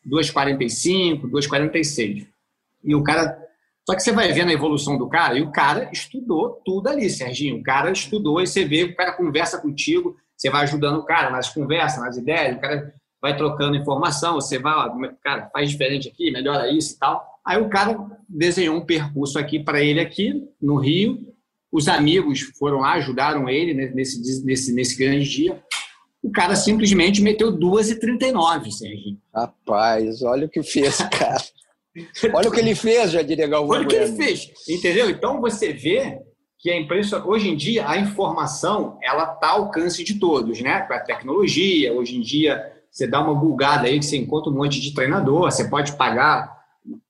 2,45, 2,46. E o cara. Só que você vai vendo a evolução do cara, e o cara estudou tudo ali, Serginho. O cara estudou e você vê, o cara conversa contigo, você vai ajudando o cara nas conversas, nas ideias, o cara vai trocando informação, você vai, ó, cara, faz diferente aqui, melhora isso e tal. Aí o cara desenhou um percurso aqui para ele aqui no Rio. Os amigos foram lá, ajudaram ele nesse, nesse, nesse grande dia. O cara simplesmente meteu 2,39, Serginho. Rapaz, olha o que fez, cara. olha o que ele fez, já diria Galvão. Olha o que ele fez, entendeu? Então você vê que a imprensa, hoje em dia, a informação, ela está ao alcance de todos, né? Com a tecnologia, hoje em dia, você dá uma bulgada aí que você encontra um monte de treinador, você pode pagar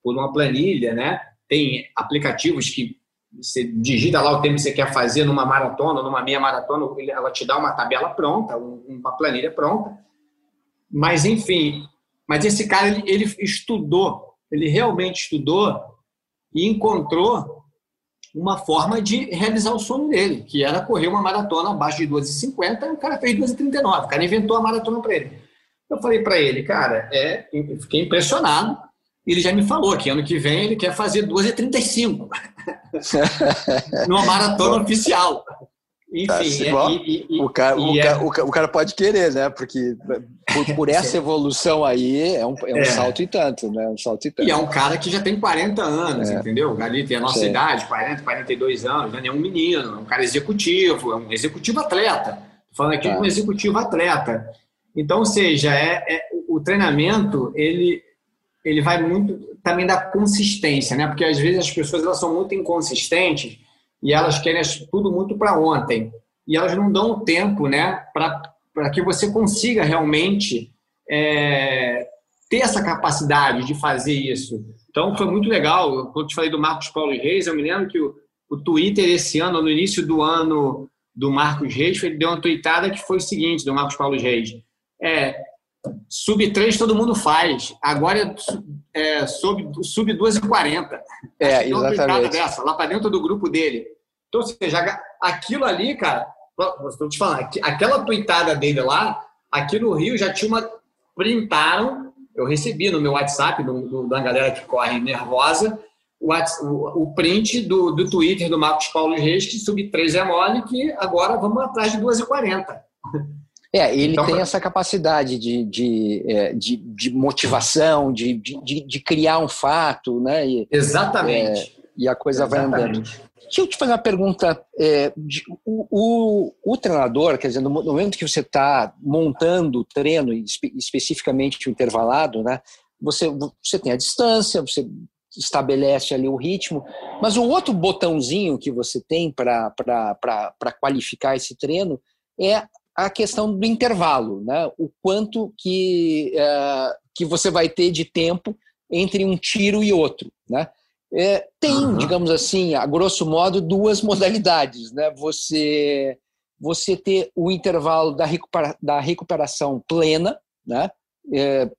por uma planilha, né? Tem aplicativos que você digita lá o tempo que você quer fazer numa maratona, numa meia maratona, ela te dá uma tabela pronta, uma planilha pronta. Mas, enfim, mas esse cara, ele, ele estudou, ele realmente estudou e encontrou uma forma de realizar o sonho dele, que era correr uma maratona abaixo de 2,50 e o cara fez 2,39. O cara inventou a maratona para ele. Eu falei para ele, cara, é, fiquei impressionado. Ele já me falou que ano que vem ele quer fazer 2h35 numa maratona oficial. Enfim, tá, é, e, e, o, cara, o, é... cara, o, cara, pode querer, né? Porque por, por essa evolução aí é um, é um é. salto e tanto, né? Um salto e tanto. E é um cara que já tem 40 anos, é. entendeu? Ali tem a nossa Sim. idade, 40, 42 anos, não é um menino, é um cara executivo, é um executivo atleta. Tô falando aqui tá. de um executivo atleta. Então, ou seja, é, é, o treinamento ele, ele vai muito também da consistência, né? Porque às vezes as pessoas elas são muito inconsistentes e elas querem tudo muito para ontem e elas não dão o tempo, né? Para que você consiga realmente é, ter essa capacidade de fazer isso. Então foi muito legal. Quando eu te falei do Marcos Paulo Reis, eu me lembro que o, o Twitter esse ano, no início do ano do Marcos Reis, ele deu uma tweetada que foi o seguinte do Marcos Paulo Reis é, sub 3 todo mundo faz. Agora é, é sub, sub 2,40. É, exatamente. Dessa, lá para dentro do grupo dele. Então, ou seja, aquilo ali, cara, estou te falando, aquela tuitada dele lá Aqui no Rio já tinha uma. Printaram, eu recebi no meu WhatsApp, do, do, da galera que corre nervosa, o, o, print do, do Twitter do Marcos Paulo Reis, que sub 3 é mole, que agora vamos atrás de 2,40. É, ele então, tem essa capacidade de, de, é, de, de motivação, de, de, de, criar um fato, né? E, Exatamente. É, e a coisa Exatamente. vai andando. Deixa eu te fazer uma pergunta. É, de, o, o, o, treinador, quer dizer, no, no momento que você está montando o treino, espe, especificamente o intervalado, né? Você, você tem a distância, você estabelece ali o ritmo, mas o outro botãozinho que você tem para qualificar esse treino é a questão do intervalo, né? o quanto que, uh, que você vai ter de tempo entre um tiro e outro. Né? É, tem, uhum. digamos assim, a grosso modo, duas modalidades. Né? Você, você ter o intervalo da, recupera, da recuperação plena, né? É,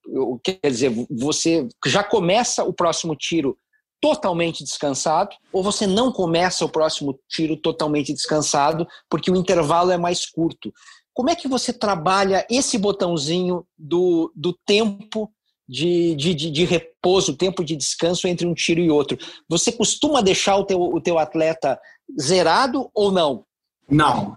quer dizer, você já começa o próximo tiro totalmente descansado, ou você não começa o próximo tiro totalmente descansado, porque o intervalo é mais curto. Como é que você trabalha esse botãozinho do, do tempo de, de, de, repouso, tempo de descanso entre um tiro e outro? Você costuma deixar o teu, o teu atleta zerado ou não? Não.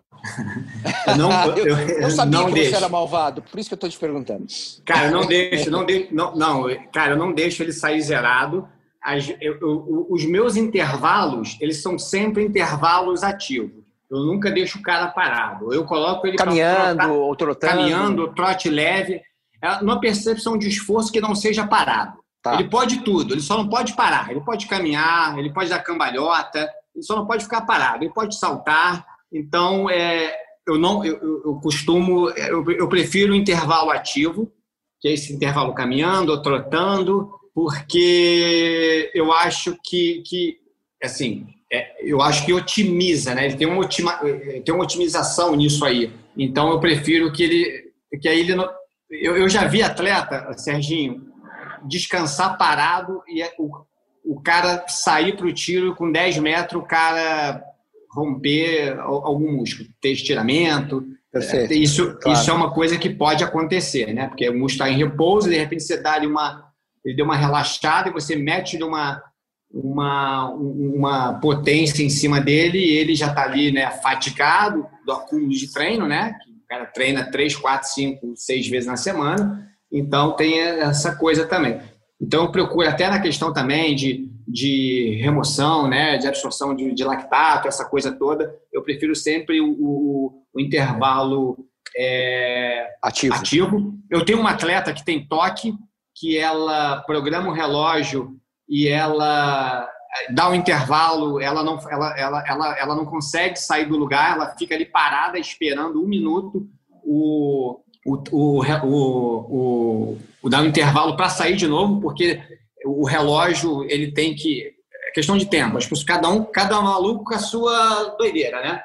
Eu, não, eu, eu, eu sabia não que deixo. você era malvado, por isso que eu estou te perguntando. Cara, eu não deixo, não deixo, não, não, cara, eu não deixo ele sair zerado. As, eu, os meus intervalos, eles são sempre intervalos ativos. Eu nunca deixo o cara parado. Eu coloco ele caminhando trotar, ou trotando, caminhando, trote leve, é numa percepção de esforço que não seja parado. Tá. Ele pode tudo, ele só não pode parar. Ele pode caminhar, ele pode dar cambalhota, ele só não pode ficar parado. Ele pode saltar. Então, é, eu não, eu, eu costumo, eu, eu prefiro o intervalo ativo, que é esse intervalo caminhando ou trotando, porque eu acho que, que assim, é, eu acho que otimiza, né? Ele tem uma, otima, tem uma otimização nisso aí. Então eu prefiro que ele. Que aí ele não, eu, eu já vi atleta, Serginho, descansar parado e é, o, o cara sair para o tiro com 10 metros, o cara romper algum músculo, ter estiramento. É, isso, claro. isso é uma coisa que pode acontecer, né? Porque o músculo está em repouso, de repente você dá ali uma. Ele deu uma relaxada e você mete uma uma, uma potência em cima dele e ele já está ali né, fatigado do acúmulo de treino, né? O cara treina três, quatro, cinco, seis vezes na semana, então tem essa coisa também. Então eu procuro até na questão também de, de remoção, né, de absorção de, de lactato, essa coisa toda, eu prefiro sempre o, o, o intervalo é, ativo. ativo. Eu tenho uma atleta que tem toque, que ela programa o relógio e ela eh, dá um intervalo, ela não, ela, ela, ela, ela não consegue sair do lugar, ela fica ali parada esperando um minuto o, o, o, o, o, dar um intervalo para sair de novo, porque o relógio ele tem que. É questão de tempo, acho que cada um, cada maluco com a sua doideira, né?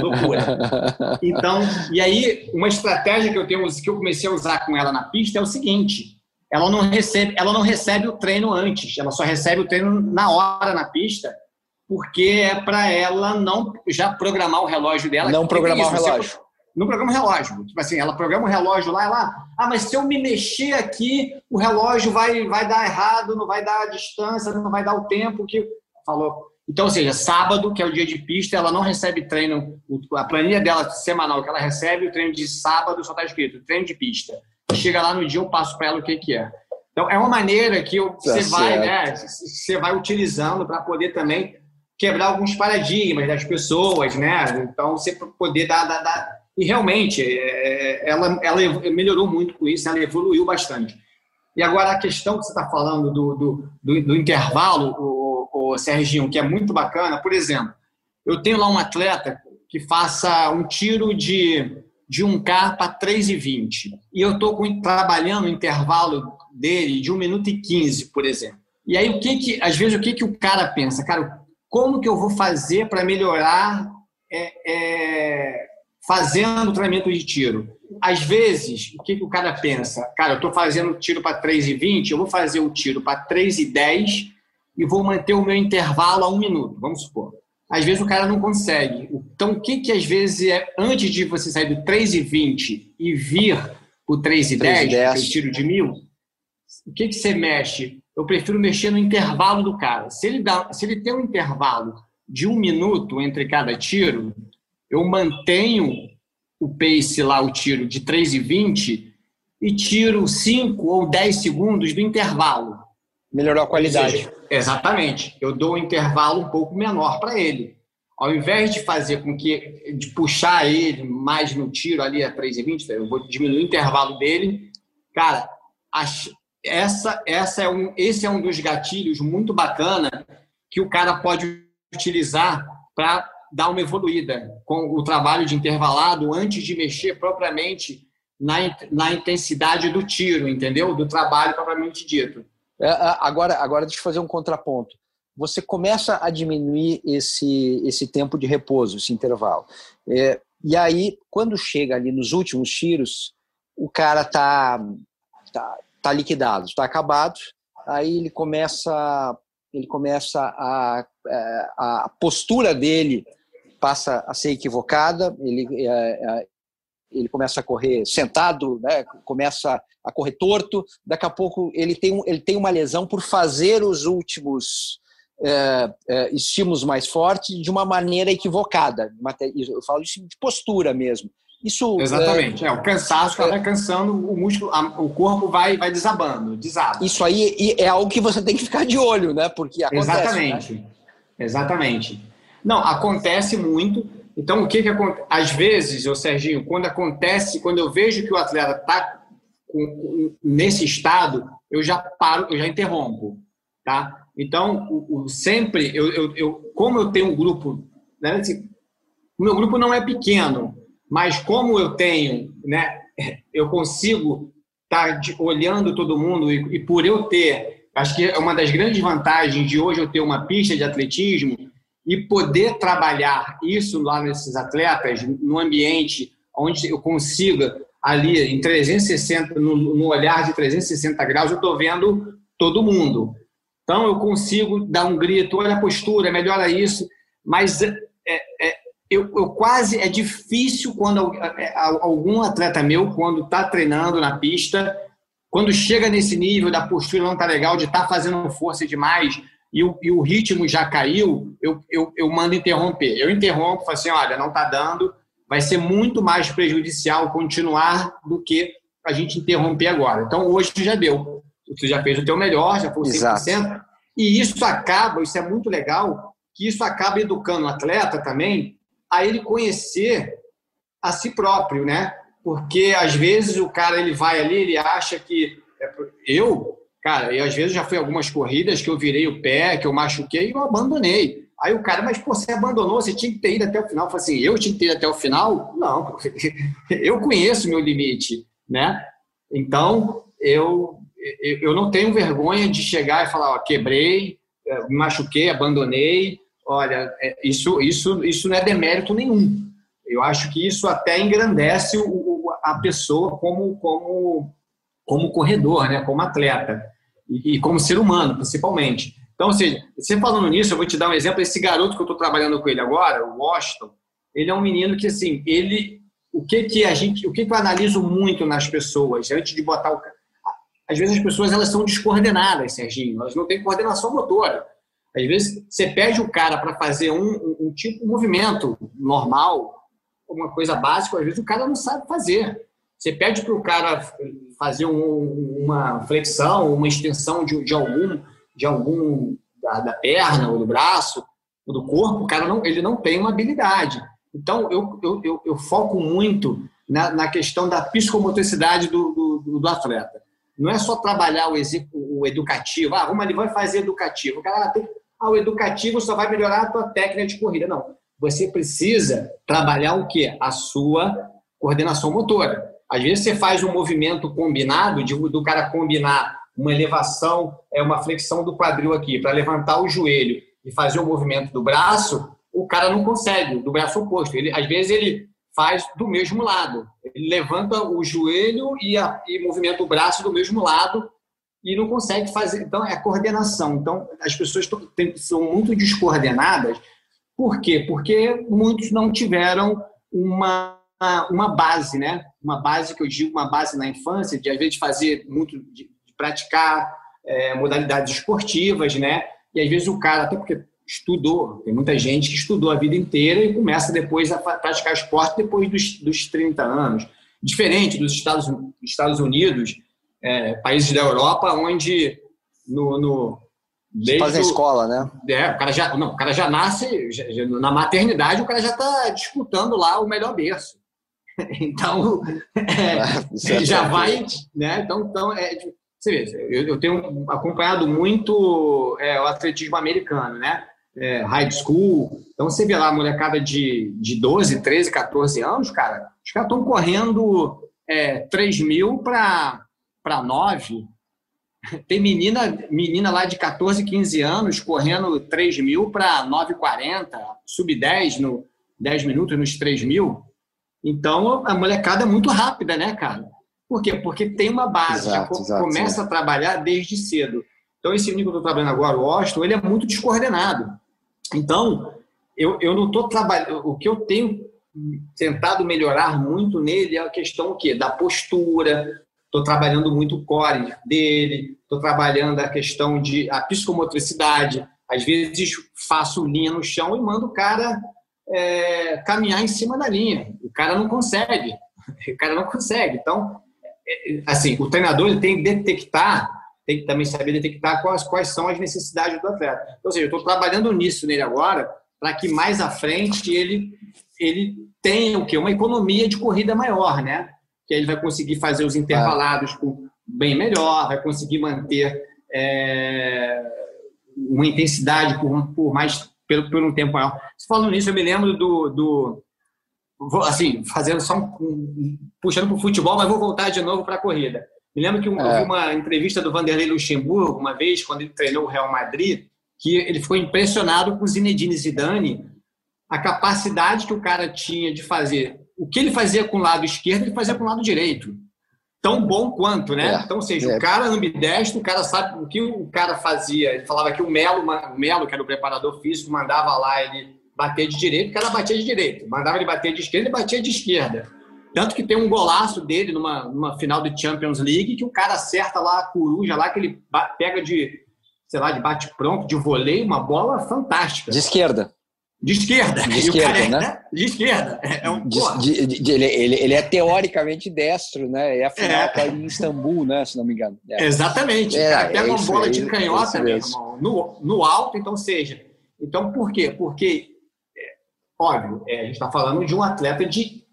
Loucura. Então, e aí, uma estratégia que eu tenho, que eu comecei a usar com ela na pista é o seguinte: ela não recebe, ela não recebe o treino antes, ela só recebe o treino na hora na pista, porque é para ela não já programar o relógio dela. Não programar isso, o relógio. não programa o relógio. Tipo assim, ela programa o relógio lá, ela, ah, mas se eu me mexer aqui, o relógio vai, vai dar errado, não vai dar a distância, não vai dar o tempo que falou. Então, ou seja, sábado, que é o dia de pista, ela não recebe treino, a planilha dela semanal que ela recebe, o treino de sábado só está escrito treino de pista chega lá no dia eu passo para ela o que, que é. Então, é uma maneira que eu, você, tá vai, né, você vai utilizando para poder também quebrar alguns paradigmas das pessoas, né? Então, você poder dar, dar, dar... E realmente, é, ela, ela melhorou muito com isso, ela evoluiu bastante. E agora, a questão que você está falando do, do, do, do intervalo, o, o Serginho, que é muito bacana, por exemplo, eu tenho lá um atleta que faça um tiro de de 1K para 3,20. E eu estou trabalhando o intervalo dele de 1 minuto e 15, por exemplo. E aí, o que que, às vezes, o que, que o cara pensa? Cara, como que eu vou fazer para melhorar é, é, fazendo o treinamento de tiro? Às vezes, o que, que o cara pensa? Cara, eu estou fazendo tiro para 3,20, eu vou fazer o tiro para 3,10 e vou manter o meu intervalo a um minuto, vamos supor. Às vezes o cara não consegue. Então, o que que às vezes é, antes de você sair do 3,20 e vir para o 3,10, que é o tiro de mil, o que que você mexe? Eu prefiro mexer no intervalo do cara. Se ele, dá, se ele tem um intervalo de um minuto entre cada tiro, eu mantenho o pace lá, o tiro de 3,20 e tiro 5 ou 10 segundos do intervalo. Melhorou a qualidade. Seja, exatamente. Eu dou um intervalo um pouco menor para ele. Ao invés de fazer com que, de puxar ele mais no tiro ali a 3,20, eu vou diminuir o intervalo dele. Cara, essa, essa é um, esse é um dos gatilhos muito bacana que o cara pode utilizar para dar uma evoluída com o trabalho de intervalado antes de mexer propriamente na, na intensidade do tiro, entendeu? Do trabalho propriamente dito. É, agora, agora deixa eu fazer um contraponto. Você começa a diminuir esse, esse tempo de repouso, esse intervalo. É, e aí, quando chega ali nos últimos tiros, o cara tá, tá, tá liquidado, está acabado. Aí ele começa, ele começa a, é, a postura dele passa a ser equivocada. Ele, é, é ele começa a correr sentado, né? começa a correr torto, daqui a pouco ele tem, ele tem uma lesão por fazer os últimos é, é, estímulos mais fortes de uma maneira equivocada. Eu falo isso de postura mesmo. Isso, Exatamente. É, é o cansaço é, vai cansando, o músculo, a, o corpo vai, vai desabando, desaba. Isso aí é algo que você tem que ficar de olho, né? Porque acontece. Exatamente. Né? Exatamente. Não, acontece muito então, o que que acontece? Às vezes, o Serginho, quando acontece, quando eu vejo que o atleta está nesse estado, eu já paro, eu já interrompo, tá? Então, o, o sempre, eu, eu, eu, como eu tenho um grupo, né, assim, o meu grupo não é pequeno, mas como eu tenho, né, eu consigo estar tá olhando todo mundo e, e por eu ter, acho que é uma das grandes vantagens de hoje eu ter uma pista de atletismo e poder trabalhar isso lá nesses atletas, no ambiente onde eu consiga ali em 360, no, no olhar de 360 graus, eu estou vendo todo mundo. Então eu consigo dar um grito, olha a postura, melhora isso, mas é, é, eu, eu, quase é difícil quando é, algum atleta meu, quando está treinando na pista, quando chega nesse nível da postura não está legal, de estar tá fazendo força demais, e o, e o ritmo já caiu, eu, eu, eu mando interromper. Eu interrompo, falo assim, olha, não está dando, vai ser muito mais prejudicial continuar do que a gente interromper agora. Então, hoje já deu. Você já fez o teu melhor, já foi 100%. Exato. E isso acaba, isso é muito legal, que isso acaba educando o atleta também a ele conhecer a si próprio, né? Porque às vezes o cara ele vai ali, ele acha que é eu Cara, e às vezes já foi algumas corridas que eu virei o pé, que eu machuquei e eu abandonei. Aí o cara, mas pô, você abandonou, você tinha que ter ido até o final. Eu falei assim, eu tinha que ter ido até o final? Não, eu conheço meu limite, né? Então, eu, eu não tenho vergonha de chegar e falar, ó, quebrei, eh, me machuquei, abandonei. Olha, é, isso, isso, isso não é demérito nenhum. Eu acho que isso até engrandece o, a pessoa como, como, como corredor, né? como atleta e, e como ser humano, principalmente. Então, ou seja, você falando nisso, eu vou te dar um exemplo. Esse garoto que eu estou trabalhando com ele agora, o Washington, ele é um menino que, assim, ele. O que que a gente. O que, que eu analiso muito nas pessoas, antes de botar o. Às vezes as pessoas elas são descoordenadas, Serginho. Elas não têm coordenação motora. Às vezes você pede o cara para fazer um, um, um tipo de movimento normal, uma coisa básica, às vezes o cara não sabe fazer. Você pede para o cara fazer um, uma flexão, uma extensão de, de algum, de algum da, da, perna ou do braço ou do corpo, o cara não, ele não tem uma habilidade. Então, eu, eu, eu, eu foco muito na, na, questão da psicomotricidade do, do, do, atleta. Não é só trabalhar o, o educativo, ah, vamos ali, vai fazer educativo. O cara tem, ah, o educativo só vai melhorar a tua técnica de corrida. Não, você precisa trabalhar o quê? A sua coordenação motora. Às vezes você faz um movimento combinado, de, do cara combinar uma elevação, é uma flexão do quadril aqui, para levantar o joelho e fazer o movimento do braço, o cara não consegue, do braço oposto. Ele, às vezes ele faz do mesmo lado. Ele levanta o joelho e, a, e movimenta o braço do mesmo lado e não consegue fazer. Então, é coordenação. Então, as pessoas tem, são muito descoordenadas Por quê? Porque muitos não tiveram uma, uma base, né? Uma base que eu digo, uma base na infância, de às vezes fazer muito, de, de praticar é, modalidades esportivas, né? E às vezes o cara, até porque estudou, tem muita gente que estudou a vida inteira e começa depois a praticar esporte depois dos, dos 30 anos. Diferente dos Estados, Estados Unidos, é, países da Europa, onde no, no Fazem o, escola, né? É, o cara já, não, o cara já nasce, já, já, na maternidade, o cara já está disputando lá o melhor berço. Então, é, é já vai, né? Então, então é, você vê, eu, eu tenho acompanhado muito é, o atletismo americano, né? É, high school. Então, você vê lá a molecada de, de 12, 13, 14 anos, cara, os caras estão correndo é, 3 mil para 9. Tem menina, menina lá de 14, 15 anos correndo 3 mil para 9,40, sub 10 no 10 minutos nos 3 mil. Então, a molecada é muito rápida, né, cara? Por quê? Porque tem uma base, exato, já exato, começa a trabalhar desde cedo. Então, esse menino que eu estou trabalhando agora, o Austin, ele é muito descoordenado. Então, eu, eu não estou trabalhando. O que eu tenho tentado melhorar muito nele é a questão o quê? da postura. Estou trabalhando muito o core dele, estou trabalhando a questão de a psicomotricidade. Às vezes faço linha no chão e mando o cara é, caminhar em cima da linha. O cara não consegue. O cara não consegue. Então, assim, o treinador ele tem que detectar, tem que também saber detectar quais, quais são as necessidades do atleta. Então, ou seja, eu estou trabalhando nisso nele agora, para que mais à frente ele, ele tenha o quê? Uma economia de corrida maior, né? Que ele vai conseguir fazer os intervalados com, bem melhor, vai conseguir manter é, uma intensidade por, por mais por, por um tempo maior. Falando nisso, eu me lembro do, do assim, fazendo só um, puxando para o futebol, mas vou voltar de novo para a corrida. Me lembro que um, é. uma entrevista do Vanderlei Luxemburgo uma vez, quando ele treinou o Real Madrid, que ele ficou impressionado com o Zinedine Zidane, a capacidade que o cara tinha de fazer. O que ele fazia com o lado esquerdo, ele fazia com o lado direito. Tão bom quanto, né? É. Então, ou seja, é. o cara ambidestro, o cara sabe o que o cara fazia. Ele falava que o Melo, o Melo, que era o preparador físico, mandava lá ele bater de direito, o cara batia de direito. Mandava ele bater de esquerda, ele batia de esquerda. Tanto que tem um golaço dele numa, numa final de Champions League que o cara acerta lá a coruja lá, que ele pega de, sei lá, de bate-pronto, de voleio, uma bola fantástica. De esquerda. De esquerda. De esquerda, é, né? De esquerda. É um, de, de, de, ele, ele, ele, é teoricamente destro, né? É a final é. tá em Istambul, né? Se não me engano. É. Exatamente. É, pega uma bola de canhota, mesmo, no, no alto, então seja. Então, por quê? Porque Óbvio, é, a gente está falando de um atleta de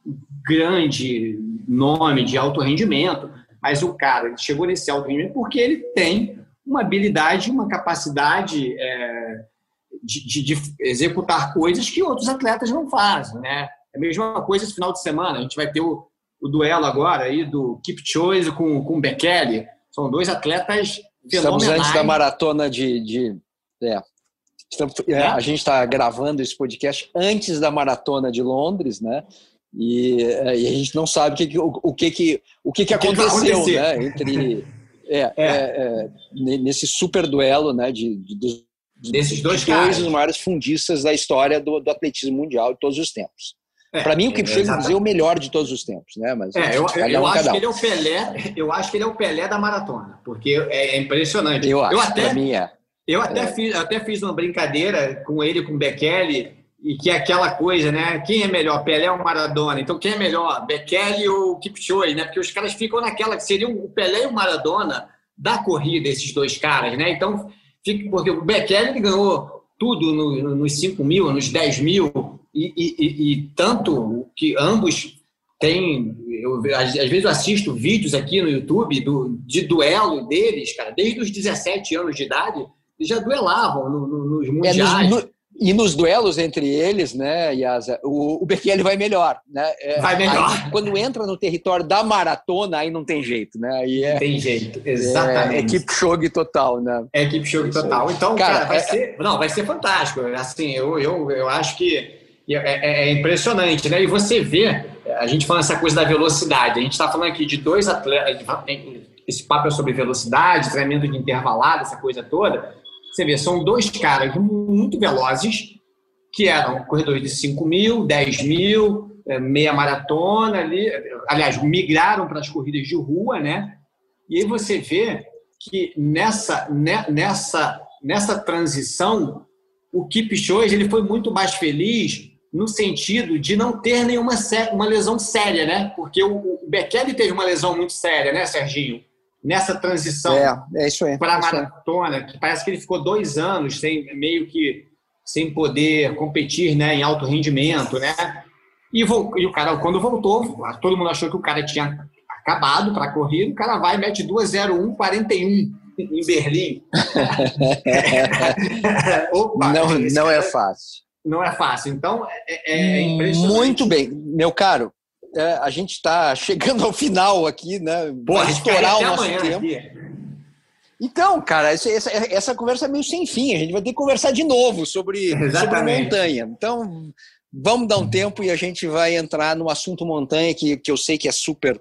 grande nome, de alto rendimento, mas o cara chegou nesse alto rendimento porque ele tem uma habilidade, uma capacidade é, de, de, de, executar coisas que outros atletas não fazem, né? É a mesma coisa esse final de semana, a gente vai ter o, o duelo agora aí do Kipchoge com, com o Bekele, são dois atletas Estamos antes da maratona de, de é, Estamos, é, a gente está gravando esse podcast antes da maratona de Londres, né? E, é, e a gente não sabe o que, o, o que, que, o que, que aconteceu, né? Entre é, é. é, nesse super duelo, né? De, de dos, desses dois, de dois dos maiores fundistas da história do, do atletismo mundial de todos os tempos. É, Para mim, o Kipchoge é, é o melhor de todos os tempos, né? Mas é, eu, eu, eu acho que ele é o Pelé. Eu acho que ele é o Pelé da maratona, porque é, é impressionante. Eu, acho, eu até, mim é. Eu até, é. fiz, até fiz uma brincadeira com ele, com o Bekele, e que é aquela coisa, né? Quem é melhor, Pelé ou Maradona? Então, quem é melhor, Bekele ou Kipchoge, né? Porque os caras ficam naquela que seriam o Pelé e o Maradona da corrida, esses dois caras, né? Então, porque o Bekele ele ganhou tudo no, nos 5 mil, nos 10 mil, e, e, e, tanto que ambos têm. Eu, às, às, vezes eu assisto vídeos aqui no YouTube do, de duelo deles, cara, desde os 17 anos de idade já duelavam no, no, nos mundiais. É, nos, no, e nos duelos entre eles, né, Yasa, o, o Bekele vai melhor, né? É, vai melhor. Aí, quando entra no território da maratona, aí não tem jeito, né? Aí é, tem jeito, exatamente. É, equipe chogue total, né? É equipe chogue total. Então, cara, cara vai é, ser, não, vai ser fantástico. Assim, eu, eu, eu acho que é, é, é, impressionante, né? E você vê, a gente falando essa coisa da velocidade, a gente está falando aqui de dois atletas, esse papo é sobre velocidade, treinamento de intervalado, essa coisa toda. Você vê, são dois caras muito velozes, que eram corredores de 5 mil, 10 mil, é, meia maratona ali, aliás, migraram para as corridas de rua, né? E aí você vê que nessa, nessa, nessa transição, o Kipchoge ele foi muito mais feliz no sentido de não ter nenhuma uma lesão séria, né? Porque o, o Bekele teve uma lesão muito séria, né, Serginho? Nessa transição é, é para a é maratona, que parece que ele ficou dois anos sem meio que sem poder competir, né, em alto rendimento, né? E, e o cara, quando voltou, todo mundo achou que o cara tinha acabado para a corrida, o cara vai e mete 2:01:41 em Berlim. Opa, não, não é fácil. Não é fácil. Então, é, é, é impressionante. Muito bem. Meu caro, é, a gente está chegando ao final aqui, né? Pô, estourar o nosso tempo. Aqui. Então, cara, essa, essa, essa, conversa é meio sem fim. A gente vai ter que conversar de novo sobre, sobre montanha. Então, vamos dar um tempo e a gente vai entrar no assunto montanha, que, que eu sei que é super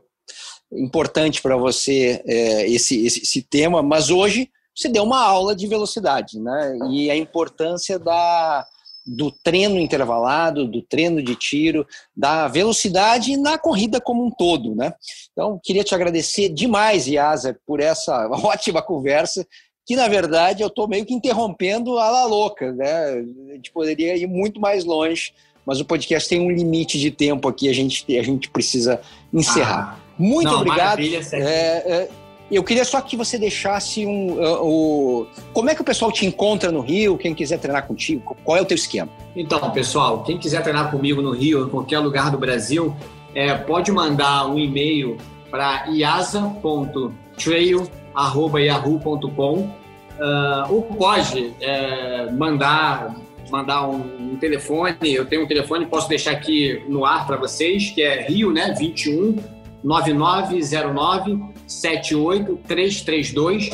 importante para você é, esse, esse, esse, tema, mas hoje você deu uma aula de velocidade, né? E a importância da, do treino intervalado, do treino de tiro, da velocidade na corrida como um todo, né? Então, queria te agradecer demais, Yasa, por essa ótima conversa, que na verdade eu estou meio que interrompendo a la louca, né? A gente poderia ir muito mais longe, mas o podcast tem um limite de tempo aqui, a gente, a gente precisa encerrar. Ah. Muito Não, obrigado. É, é, eu queria só que você deixasse um. Uh, como é que o pessoal te encontra no Rio? Quem quiser treinar contigo, qual é o teu esquema? Então, pessoal, quem quiser treinar comigo no Rio, em qualquer lugar do Brasil, é, pode mandar um e-mail para iasa.trail.yahoo.com uh, ou pode é, mandar mandar um, um, telefone, eu tenho um telefone, posso deixar aqui no ar para vocês, que é Rio, né, 21 9909 78332.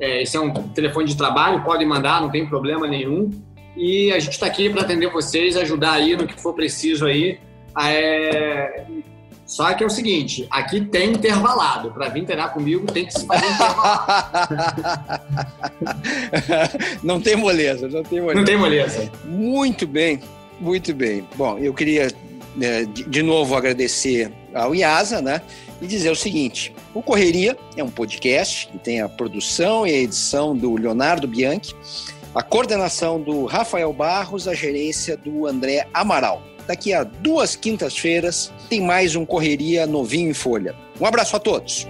É, esse é um telefone de trabalho, podem mandar, não tem problema nenhum. E a gente está aqui para atender vocês, ajudar aí no que for preciso aí. É... Só que é o seguinte, aqui tem intervalado. Para vir treinar comigo tem que se fazer intervalado. não tem moleza, não tem moleza. Não tem moleza. Muito bem, muito bem. Bom, eu queria né, de novo agradecer ao IASA, né? E dizer o seguinte: o Correria é um podcast que tem a produção e a edição do Leonardo Bianchi, a coordenação do Rafael Barros, a gerência do André Amaral. Daqui a duas quintas-feiras tem mais um Correria novinho em folha. Um abraço a todos.